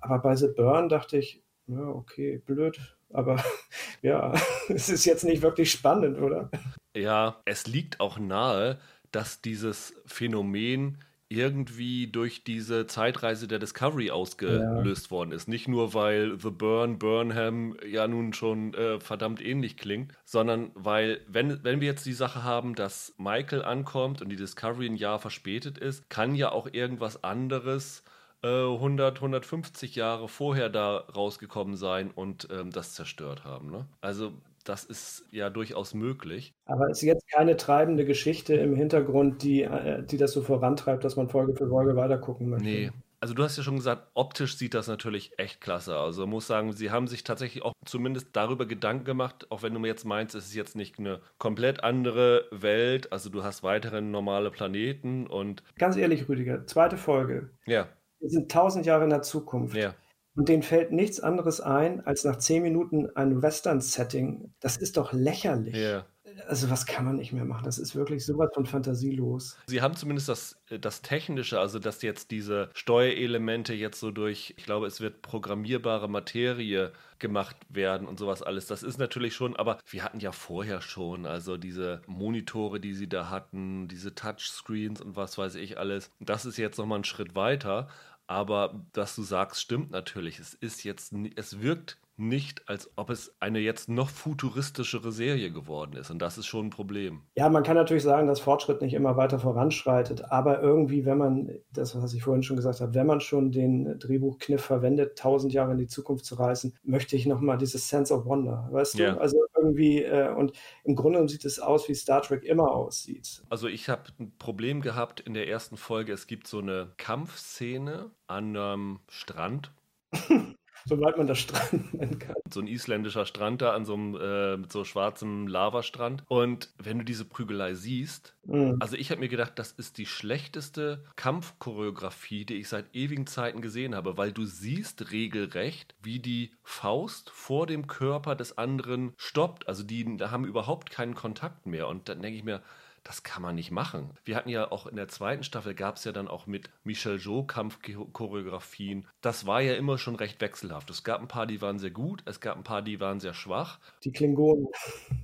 Aber bei The Burn dachte ich, ja, okay, blöd. Aber <laughs> ja, <laughs> es ist jetzt nicht wirklich spannend, oder? Ja, es liegt auch nahe, dass dieses Phänomen irgendwie durch diese Zeitreise der Discovery ausgelöst ja. worden ist. Nicht nur, weil The Burn, Burnham ja nun schon äh, verdammt ähnlich klingt, sondern weil, wenn, wenn wir jetzt die Sache haben, dass Michael ankommt und die Discovery ein Jahr verspätet ist, kann ja auch irgendwas anderes 100, äh, 150 Jahre vorher da rausgekommen sein und ähm, das zerstört haben. Ne? Also das ist ja durchaus möglich. Aber es ist jetzt keine treibende Geschichte im Hintergrund, die, äh, die das so vorantreibt, dass man Folge für Folge weitergucken möchte. Nee. Also du hast ja schon gesagt, optisch sieht das natürlich echt klasse aus. Also muss sagen, sie haben sich tatsächlich auch zumindest darüber Gedanken gemacht, auch wenn du mir jetzt meinst, es ist jetzt nicht eine komplett andere Welt. Also du hast weiterhin normale Planeten und. Ganz ehrlich, Rüdiger, zweite Folge. Ja. Wir sind tausend Jahre in der Zukunft. Ja. Und denen fällt nichts anderes ein, als nach zehn Minuten ein Western-Setting. Das ist doch lächerlich. Ja. Also was kann man nicht mehr machen? Das ist wirklich sowas von fantasielos. Sie haben zumindest das, das Technische, also dass jetzt diese Steuerelemente jetzt so durch, ich glaube, es wird programmierbare Materie gemacht werden und sowas alles. Das ist natürlich schon, aber wir hatten ja vorher schon, also diese Monitore, die sie da hatten, diese Touchscreens und was weiß ich alles. Das ist jetzt nochmal ein Schritt weiter. Aber dass du sagst, stimmt natürlich. Es ist jetzt, es wirkt nicht, als ob es eine jetzt noch futuristischere Serie geworden ist. Und das ist schon ein Problem. Ja, man kann natürlich sagen, dass Fortschritt nicht immer weiter voranschreitet. Aber irgendwie, wenn man, das, was ich vorhin schon gesagt habe, wenn man schon den Drehbuchkniff verwendet, tausend Jahre in die Zukunft zu reisen, möchte ich nochmal dieses Sense of Wonder. Weißt ja. du? Also irgendwie, äh, und im Grunde sieht es aus, wie Star Trek immer aussieht. Also ich habe ein Problem gehabt in der ersten Folge. Es gibt so eine Kampfszene an einem Strand. <laughs> Soweit man das Strand nennen <laughs> kann. So ein isländischer Strand da an so einem äh, mit so schwarzem Lavastrand. Und wenn du diese Prügelei siehst, mhm. also ich habe mir gedacht, das ist die schlechteste Kampfchoreografie, die ich seit ewigen Zeiten gesehen habe, weil du siehst regelrecht, wie die Faust vor dem Körper des anderen stoppt. Also die haben überhaupt keinen Kontakt mehr. Und dann denke ich mir, das kann man nicht machen. Wir hatten ja auch in der zweiten Staffel gab es ja dann auch mit Michel Jo Kampfchoreografien. Das war ja immer schon recht wechselhaft. Es gab ein paar, die waren sehr gut, es gab ein paar, die waren sehr schwach. Die Klingonen.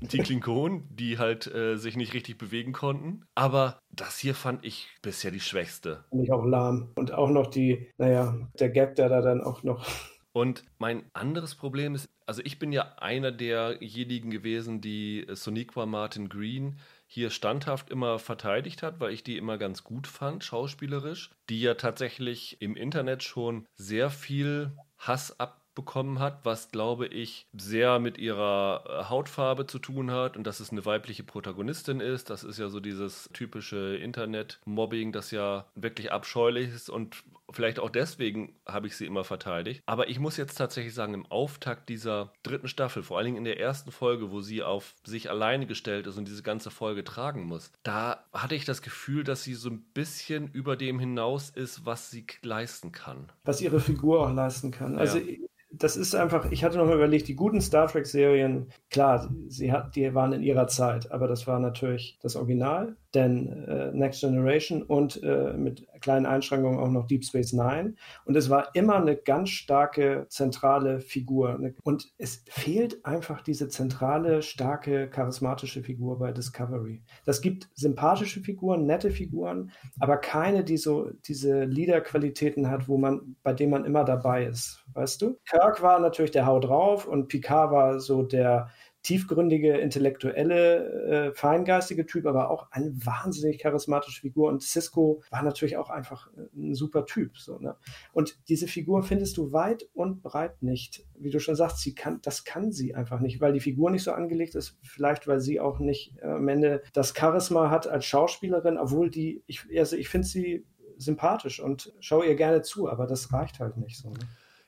Die Klingonen, die halt äh, sich nicht richtig bewegen konnten. Aber das hier fand ich bisher die schwächste. Und ich auch lahm. Und auch noch die, naja, der Gag, der da dann auch noch <laughs> und mein anderes Problem ist, also ich bin ja einer derjenigen gewesen, die Soniqua Martin Green hier standhaft immer verteidigt hat, weil ich die immer ganz gut fand, schauspielerisch, die ja tatsächlich im Internet schon sehr viel Hass ab bekommen hat, was glaube ich sehr mit ihrer äh, Hautfarbe zu tun hat und dass es eine weibliche Protagonistin ist. Das ist ja so dieses typische Internet-Mobbing, das ja wirklich abscheulich ist und vielleicht auch deswegen habe ich sie immer verteidigt. Aber ich muss jetzt tatsächlich sagen, im Auftakt dieser dritten Staffel, vor allen Dingen in der ersten Folge, wo sie auf sich alleine gestellt ist und diese ganze Folge tragen muss, da hatte ich das Gefühl, dass sie so ein bisschen über dem hinaus ist, was sie leisten kann. Was ihre Figur auch leisten kann. Also ja das ist einfach, ich hatte noch mal überlegt, die guten Star Trek-Serien, klar, sie hat, die waren in ihrer Zeit, aber das war natürlich das Original, denn äh, Next Generation und äh, mit kleinen Einschränkungen auch noch Deep Space Nine. Und es war immer eine ganz starke zentrale Figur. Und es fehlt einfach diese zentrale, starke, charismatische Figur bei Discovery. Das gibt sympathische Figuren, nette Figuren, aber keine, die so diese Leader-Qualitäten hat, wo man, bei denen man immer dabei ist. Weißt du? Kirk war natürlich der Hau drauf und Picard war so der tiefgründige, intellektuelle, äh, feingeistige Typ, aber auch eine wahnsinnig charismatische Figur. Und Cisco war natürlich auch einfach äh, ein super Typ. So, ne? Und diese Figur findest du weit und breit nicht. Wie du schon sagst, sie kann, das kann sie einfach nicht, weil die Figur nicht so angelegt ist. Vielleicht, weil sie auch nicht äh, am Ende das Charisma hat als Schauspielerin, obwohl die, ich, also ich finde sie sympathisch und schaue ihr gerne zu, aber das reicht halt nicht so. Ne?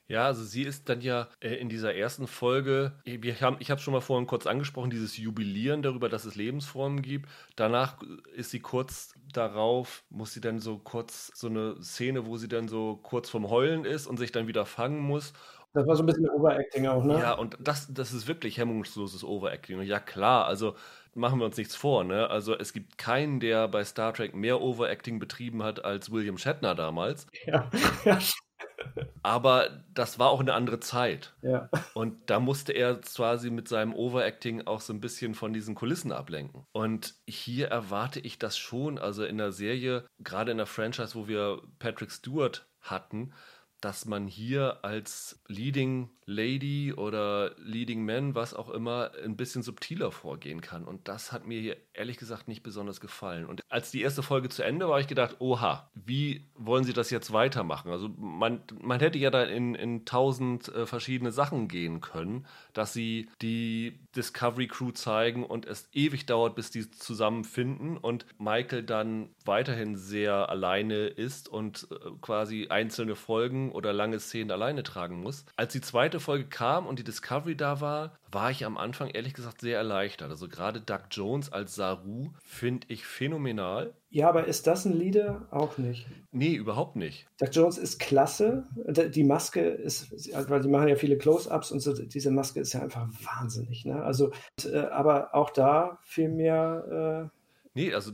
Ja, also sie ist dann ja äh, in dieser ersten Folge, wir haben, ich habe schon mal vorhin kurz angesprochen, dieses Jubilieren darüber, dass es Lebensformen gibt. Danach ist sie kurz darauf, muss sie dann so kurz so eine Szene, wo sie dann so kurz vom Heulen ist und sich dann wieder fangen muss. Das war so ein bisschen Overacting auch, ne? Ja, und das, das ist wirklich hemmungsloses Overacting. Ja, klar, also machen wir uns nichts vor, ne? Also es gibt keinen, der bei Star Trek mehr Overacting betrieben hat als William Shatner damals. Ja, <laughs> ja aber das war auch eine andere Zeit. Ja. Und da musste er quasi mit seinem Overacting auch so ein bisschen von diesen Kulissen ablenken. Und hier erwarte ich das schon, also in der Serie, gerade in der Franchise, wo wir Patrick Stewart hatten, dass man hier als Leading Lady oder Leading Man, was auch immer, ein bisschen subtiler vorgehen kann. Und das hat mir hier ehrlich gesagt nicht besonders gefallen. Und als die erste Folge zu Ende war, ich gedacht, oha, wie wollen sie das jetzt weitermachen? Also man, man hätte ja da in, in tausend äh, verschiedene Sachen gehen können, dass sie die Discovery Crew zeigen und es ewig dauert, bis die zusammenfinden und Michael dann weiterhin sehr alleine ist und äh, quasi einzelne Folgen oder lange Szenen alleine tragen muss. Als die zweite Folge kam und die Discovery da war, war ich am Anfang ehrlich gesagt sehr erleichtert. Also gerade Doug Jones als Saru finde ich phänomenal. Ja, aber ist das ein Leader? Auch nicht. Nee, überhaupt nicht. Doug Jones ist klasse. Die Maske ist, weil die machen ja viele Close-Ups und so, diese Maske ist ja einfach wahnsinnig. Ne? Also, äh, aber auch da viel mehr. Nee, also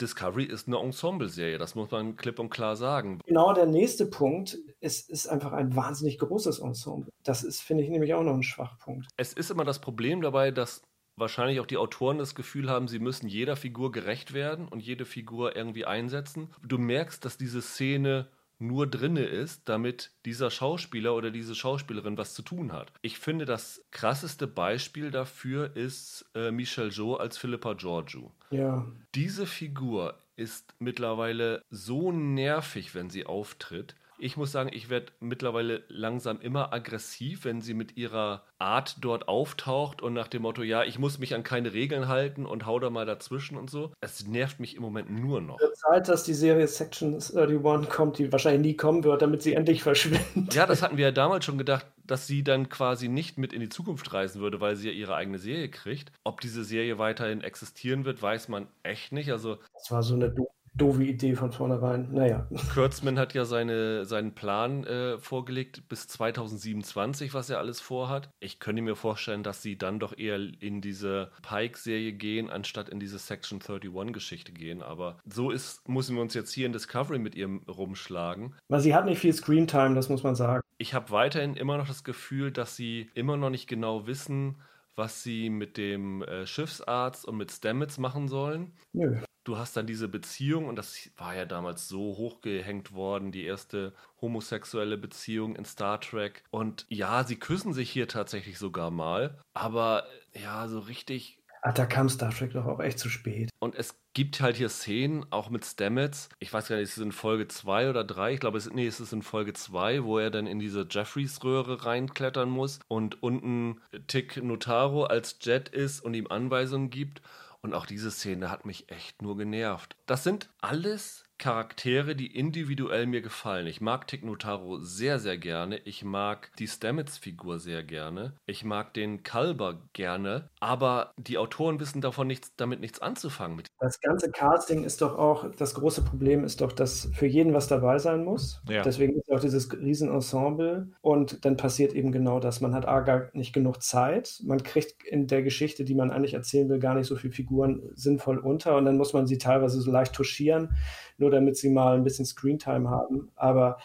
Discovery ist eine Ensemble-Serie, das muss man klipp und klar sagen. Genau der nächste Punkt, es ist einfach ein wahnsinnig großes Ensemble. Das ist, finde ich, nämlich auch noch ein Schwachpunkt. Es ist immer das Problem dabei, dass wahrscheinlich auch die Autoren das Gefühl haben, sie müssen jeder Figur gerecht werden und jede Figur irgendwie einsetzen. Du merkst, dass diese Szene nur drinne ist, damit dieser Schauspieler oder diese Schauspielerin was zu tun hat. Ich finde, das krasseste Beispiel dafür ist äh, Michelle Jo als Philippa Georgiou. Ja. Diese Figur ist mittlerweile so nervig, wenn sie auftritt. Ich muss sagen, ich werde mittlerweile langsam immer aggressiv, wenn sie mit ihrer Art dort auftaucht und nach dem Motto, ja, ich muss mich an keine Regeln halten und hau da mal dazwischen und so. Es nervt mich im Moment nur noch. Zeit, dass die Serie Section 31 kommt, die wahrscheinlich nie kommen wird, damit sie endlich verschwindet. Ja, das hatten wir ja damals schon gedacht, dass sie dann quasi nicht mit in die Zukunft reisen würde, weil sie ja ihre eigene Serie kriegt. Ob diese Serie weiterhin existieren wird, weiß man echt nicht. Also das war so eine doofe Idee von vornherein. Naja. Kurtzman hat ja seine, seinen Plan äh, vorgelegt bis 2027, was er alles vorhat. Ich könnte mir vorstellen, dass sie dann doch eher in diese Pike-Serie gehen, anstatt in diese Section 31-Geschichte gehen. Aber so ist, müssen wir uns jetzt hier in Discovery mit ihr rumschlagen. Weil sie hat nicht viel Screentime, das muss man sagen. Ich habe weiterhin immer noch das Gefühl, dass sie immer noch nicht genau wissen, was sie mit dem äh, Schiffsarzt und mit Stamets machen sollen. Nö du hast dann diese Beziehung, und das war ja damals so hochgehängt worden, die erste homosexuelle Beziehung in Star Trek. Und ja, sie küssen sich hier tatsächlich sogar mal, aber ja, so richtig. Ach, da kam Star Trek doch auch echt zu spät. Und es gibt halt hier Szenen, auch mit Stamets. Ich weiß gar nicht, ist es in Folge 2 oder 3? Ich glaube, es, nee, es ist in Folge 2, wo er dann in diese Jeffreys-Röhre reinklettern muss und unten Tick Notaro als Jet ist und ihm Anweisungen gibt. Und auch diese Szene hat mich echt nur genervt. Das sind alles Charaktere, die individuell mir gefallen. Ich mag Tick Notaro sehr, sehr gerne. Ich mag die Stamets-Figur sehr gerne. Ich mag den Kalber gerne. Aber die Autoren wissen davon nichts, damit nichts anzufangen. Das ganze Casting ist doch auch, das große Problem ist doch, dass für jeden was dabei sein muss. Ja. Deswegen ist auch dieses Riesenensemble. Und dann passiert eben genau das. Man hat A, gar nicht genug Zeit. Man kriegt in der Geschichte, die man eigentlich erzählen will, gar nicht so viele Figuren sinnvoll unter. Und dann muss man sie teilweise so leicht touchieren nur damit sie mal ein bisschen Screentime haben. Aber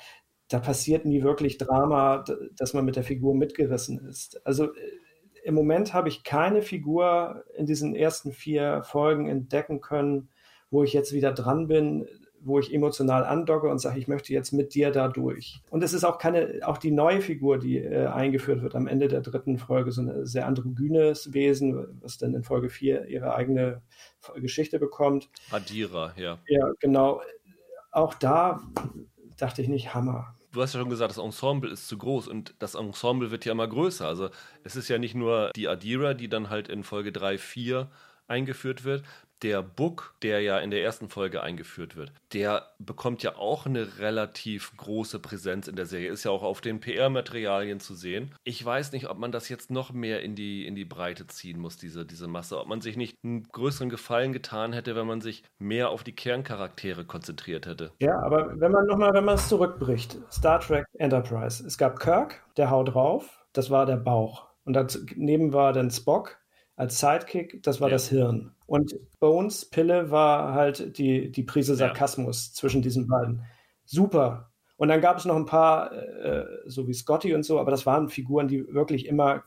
da passiert nie wirklich Drama, dass man mit der Figur mitgerissen ist. Also äh, im Moment habe ich keine Figur in diesen ersten vier Folgen entdecken können, wo ich jetzt wieder dran bin, wo ich emotional andocke und sage, ich möchte jetzt mit dir da durch. Und es ist auch keine, auch die neue Figur, die äh, eingeführt wird am Ende der dritten Folge, so ein sehr androgynes Wesen, was dann in Folge vier ihre eigene Geschichte bekommt. Adira, ja. Ja, genau. Auch da dachte ich nicht, Hammer du hast ja schon gesagt, das Ensemble ist zu groß und das Ensemble wird ja immer größer. Also es ist ja nicht nur die Adira, die dann halt in Folge 3, 4 eingeführt wird, der Book, der ja in der ersten Folge eingeführt wird, der bekommt ja auch eine relativ große Präsenz in der Serie. Ist ja auch auf den PR-Materialien zu sehen. Ich weiß nicht, ob man das jetzt noch mehr in die, in die Breite ziehen muss, diese, diese Masse. Ob man sich nicht einen größeren Gefallen getan hätte, wenn man sich mehr auf die Kerncharaktere konzentriert hätte. Ja, aber wenn man nochmal, wenn man es zurückbricht, Star Trek Enterprise. Es gab Kirk, der haut drauf, das war der Bauch. Und daneben war dann Spock, als Sidekick, das war ja. das Hirn. Und Bones Pille war halt die, die Prise Sarkasmus ja. zwischen diesen beiden. Super. Und dann gab es noch ein paar, äh, so wie Scotty und so, aber das waren Figuren, die wirklich immer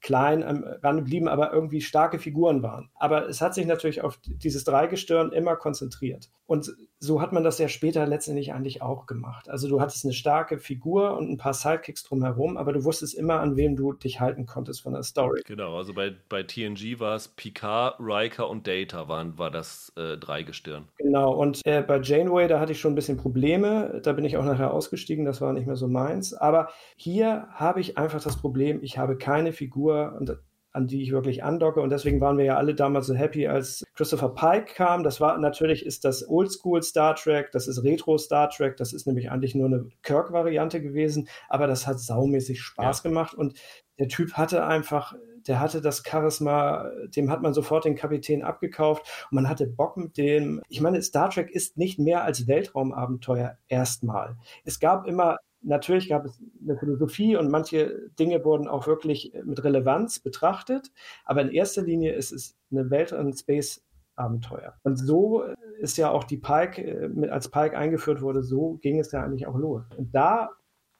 klein am Rande blieben, aber irgendwie starke Figuren waren. Aber es hat sich natürlich auf dieses Dreigestirn immer konzentriert. Und so hat man das ja später letztendlich eigentlich auch gemacht. Also du hattest eine starke Figur und ein paar Sidekicks drumherum, aber du wusstest immer, an wem du dich halten konntest von der Story. Genau, also bei, bei TNG war es Picard, Riker und Data waren, war das äh, Dreigestirn. Genau, und äh, bei Janeway, da hatte ich schon ein bisschen Probleme. Da bin ich auch nachher ausgestiegen, das war nicht mehr so meins. Aber hier habe ich einfach das Problem, ich habe keine Figur, und an die ich wirklich andocke. Und deswegen waren wir ja alle damals so happy, als Christopher Pike kam. Das war natürlich ist das Oldschool Star Trek, das ist Retro Star Trek, das ist nämlich eigentlich nur eine Kirk-Variante gewesen, aber das hat saumäßig Spaß ja. gemacht und der Typ hatte einfach, der hatte das Charisma, dem hat man sofort den Kapitän abgekauft und man hatte Bock mit dem. Ich meine, Star Trek ist nicht mehr als Weltraumabenteuer erstmal. Es gab immer natürlich gab es eine Philosophie und manche Dinge wurden auch wirklich mit Relevanz betrachtet, aber in erster Linie ist es eine Welt- und Space-Abenteuer. Und so ist ja auch die Pike, äh, als Pike eingeführt wurde, so ging es ja eigentlich auch los. Und da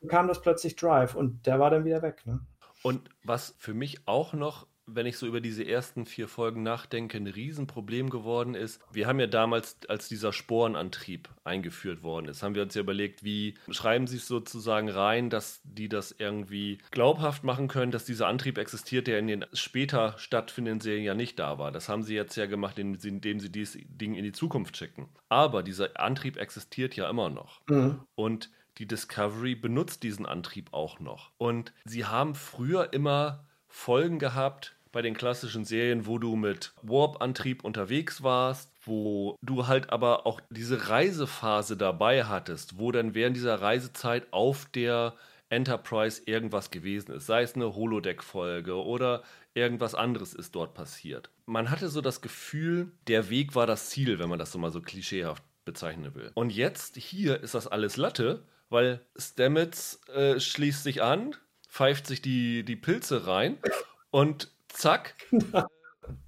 kam das plötzlich Drive und der war dann wieder weg. Ne? Und was für mich auch noch wenn ich so über diese ersten vier Folgen nachdenke, ein Riesenproblem geworden ist. Wir haben ja damals, als dieser Sporenantrieb eingeführt worden ist, haben wir uns ja überlegt, wie schreiben sie es sozusagen rein, dass die das irgendwie glaubhaft machen können, dass dieser Antrieb existiert, der in den später stattfindenden Serien ja nicht da war. Das haben sie jetzt ja gemacht, indem sie, dieses Ding in die Zukunft schicken. Aber dieser Antrieb existiert ja immer noch. Mhm. Und die Discovery benutzt diesen Antrieb auch noch. Und sie haben früher immer Folgen gehabt, bei den klassischen Serien, wo du mit Warp-Antrieb unterwegs warst, wo du halt aber auch diese Reisephase dabei hattest, wo dann während dieser Reisezeit auf der Enterprise irgendwas gewesen ist, sei es eine Holodeck-Folge oder irgendwas anderes ist dort passiert. Man hatte so das Gefühl, der Weg war das Ziel, wenn man das so mal so klischeehaft bezeichnen will. Und jetzt hier ist das alles Latte, weil Stamets äh, schließt sich an, pfeift sich die, die Pilze rein und zack,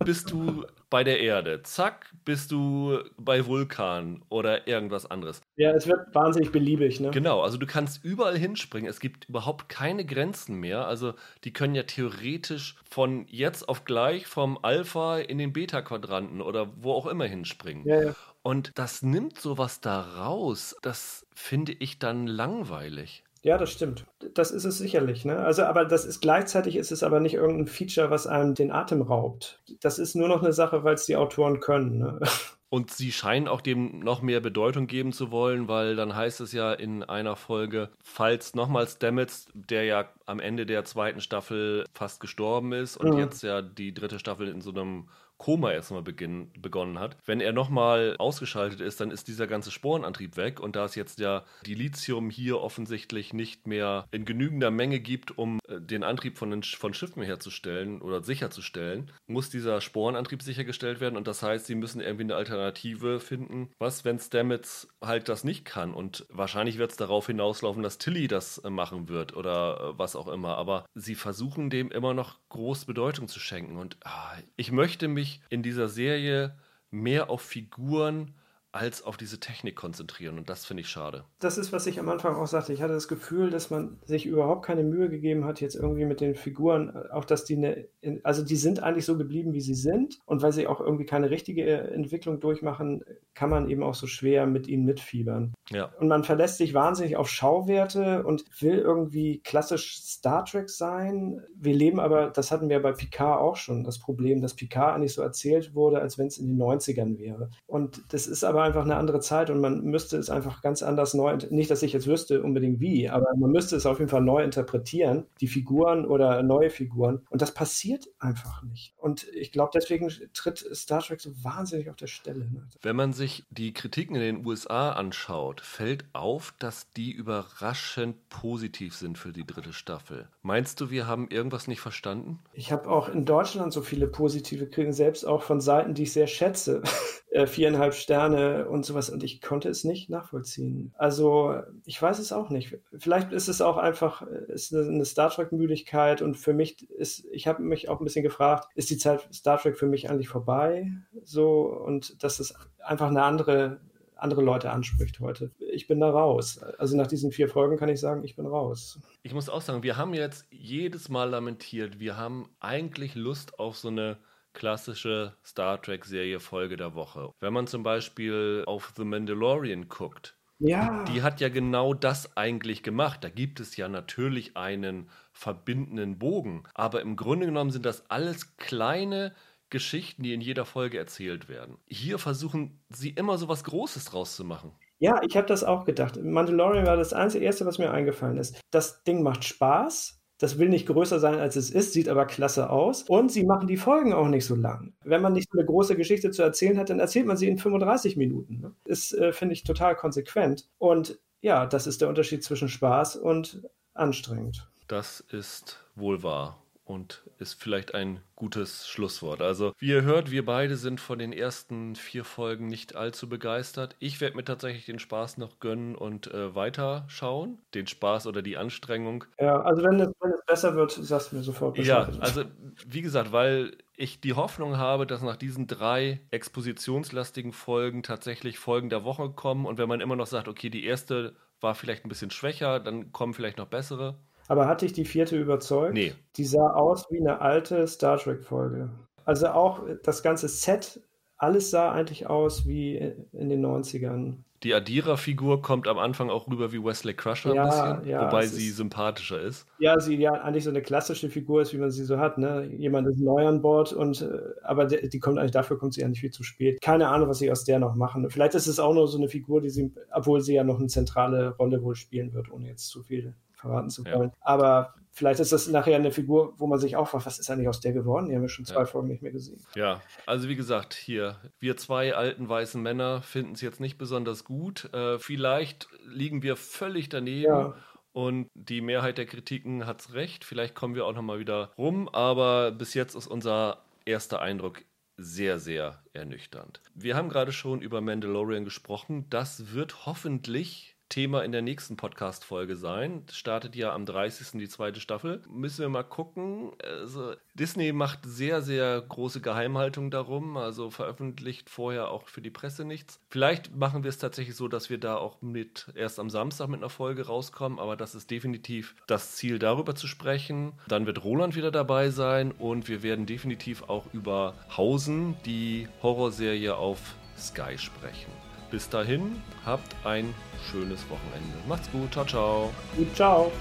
bist du bei der Erde. Zack, bist du bei Vulkan oder irgendwas anderes. Ja, es wird wahnsinnig beliebig, ne? Genau, also du kannst überall hinspringen. Es gibt überhaupt keine Grenzen mehr. Also die können ja theoretisch von jetzt auf gleich vom Alpha in den Beta-Quadranten oder wo auch immer hinspringen. Ja, ja. Und das nimmt sowas da raus. Das finde ich dann langweilig. Ja, das stimmt. Das ist es sicherlich. Ne? Also, aber das ist gleichzeitig ist es aber nicht irgendein Feature, was einem den Atem raubt. Das ist nur noch eine Sache, weil es die Autoren können. Ne? <laughs> Und sie scheinen auch dem noch mehr Bedeutung geben zu wollen, weil dann heißt es ja in einer Folge, falls nochmals Stamets, der ja am Ende der zweiten Staffel fast gestorben ist und mhm. jetzt ja die dritte Staffel in so einem Koma erstmal begonnen hat. Wenn er nochmal ausgeschaltet ist, dann ist dieser ganze Sporenantrieb weg. Und da es jetzt ja die Lithium hier offensichtlich nicht mehr in genügender Menge gibt, um äh, den Antrieb von, den, von Schiffen herzustellen oder sicherzustellen, muss dieser Sporenantrieb sichergestellt werden. Und das heißt, sie müssen irgendwie eine Alternative finden. Was, wenn Stamets halt das nicht kann? Und wahrscheinlich wird es darauf hinauslaufen, dass Tilly das äh, machen wird oder äh, was auch immer. Aber sie versuchen dem immer noch groß Bedeutung zu schenken. Und ah, ich möchte mich in dieser Serie mehr auf Figuren als auf diese Technik konzentrieren. Und das finde ich schade. Das ist, was ich am Anfang auch sagte. Ich hatte das Gefühl, dass man sich überhaupt keine Mühe gegeben hat, jetzt irgendwie mit den Figuren, auch dass die eine, also die sind eigentlich so geblieben, wie sie sind. Und weil sie auch irgendwie keine richtige Entwicklung durchmachen, kann man eben auch so schwer mit ihnen mitfiebern. Ja. Und man verlässt sich wahnsinnig auf Schauwerte und will irgendwie klassisch Star Trek sein. Wir leben aber, das hatten wir bei Picard auch schon, das Problem, dass Picard eigentlich so erzählt wurde, als wenn es in den 90ern wäre. Und das ist aber einfach eine andere Zeit und man müsste es einfach ganz anders neu, nicht, dass ich jetzt wüsste unbedingt wie, aber man müsste es auf jeden Fall neu interpretieren, die Figuren oder neue Figuren. Und das passiert einfach nicht. Und ich glaube, deswegen tritt Star Trek so wahnsinnig auf der Stelle. Ne? Wenn man sich die Kritiken in den USA anschaut, fällt auf, dass die überraschend positiv sind für die dritte Staffel. Meinst du, wir haben irgendwas nicht verstanden? Ich habe auch in Deutschland so viele positive Kritiken, selbst auch von Seiten, die ich sehr schätze. <laughs> Äh, viereinhalb Sterne und sowas und ich konnte es nicht nachvollziehen. Also ich weiß es auch nicht. Vielleicht ist es auch einfach ist eine Star Trek Müdigkeit und für mich ist ich habe mich auch ein bisschen gefragt, ist die Zeit Star Trek für mich eigentlich vorbei? So und dass es einfach eine andere andere Leute anspricht heute. Ich bin da raus. Also nach diesen vier Folgen kann ich sagen, ich bin raus. Ich muss auch sagen, wir haben jetzt jedes Mal lamentiert, wir haben eigentlich Lust auf so eine klassische Star Trek-Serie Folge der Woche. Wenn man zum Beispiel auf The Mandalorian guckt, ja. Die hat ja genau das eigentlich gemacht. Da gibt es ja natürlich einen verbindenden Bogen. Aber im Grunde genommen sind das alles kleine Geschichten, die in jeder Folge erzählt werden. Hier versuchen sie immer so was Großes draus zu machen. Ja, ich habe das auch gedacht. Mandalorian war das einzige erste, was mir eingefallen ist. Das Ding macht Spaß. Das will nicht größer sein, als es ist, sieht aber klasse aus. Und sie machen die Folgen auch nicht so lang. Wenn man nicht so eine große Geschichte zu erzählen hat, dann erzählt man sie in 35 Minuten. Ne? Ist, äh, finde ich, total konsequent. Und ja, das ist der Unterschied zwischen Spaß und anstrengend. Das ist wohl wahr und ist vielleicht ein gutes Schlusswort. Also, wie ihr hört, wir beide sind von den ersten vier Folgen nicht allzu begeistert. Ich werde mir tatsächlich den Spaß noch gönnen und äh, weiterschauen. Den Spaß oder die Anstrengung. Ja, also wenn es, wenn es besser wird, sagst du mir sofort Bescheid. Ja, also wie gesagt, weil ich die Hoffnung habe, dass nach diesen drei expositionslastigen Folgen tatsächlich Folgen der Woche kommen und wenn man immer noch sagt, okay, die erste war vielleicht ein bisschen schwächer, dann kommen vielleicht noch bessere. Aber hat dich die vierte überzeugt? Nee. Die sah aus wie eine alte Star Trek-Folge. Also auch das ganze Set, alles sah eigentlich aus wie in den 90ern. Die Adira-Figur kommt am Anfang auch rüber wie Wesley Crusher ja, ein bisschen, ja, wobei sie ist, sympathischer ist. Ja, sie ja eigentlich so eine klassische Figur ist, wie man sie so hat. Ne? Jemand ist neu an Bord und äh, aber die, die kommt eigentlich dafür kommt sie ja nicht viel zu spät. Keine Ahnung, was sie aus der noch machen. Vielleicht ist es auch nur so eine Figur, die sie, obwohl sie ja noch eine zentrale Rolle wohl spielen wird, ohne jetzt zu viel verraten zu wollen. Ja. Aber vielleicht ist das nachher eine Figur, wo man sich auch fragt, was ist eigentlich aus der geworden? Die haben wir schon zwei ja. Folgen nicht mehr gesehen. Ja, also wie gesagt, hier, wir zwei alten weißen Männer finden es jetzt nicht besonders gut. Äh, vielleicht liegen wir völlig daneben. Ja. Und die Mehrheit der Kritiken hat es recht. Vielleicht kommen wir auch nochmal wieder rum. Aber bis jetzt ist unser erster Eindruck sehr, sehr ernüchternd. Wir haben gerade schon über Mandalorian gesprochen. Das wird hoffentlich Thema in der nächsten Podcast-Folge sein. Startet ja am 30. die zweite Staffel. Müssen wir mal gucken. Also, Disney macht sehr, sehr große Geheimhaltung darum, also veröffentlicht vorher auch für die Presse nichts. Vielleicht machen wir es tatsächlich so, dass wir da auch mit erst am Samstag mit einer Folge rauskommen, aber das ist definitiv das Ziel, darüber zu sprechen. Dann wird Roland wieder dabei sein und wir werden definitiv auch über Hausen, die Horrorserie auf Sky sprechen. Bis dahin, habt ein schönes Wochenende. Macht's gut. Ciao, ciao. Ciao.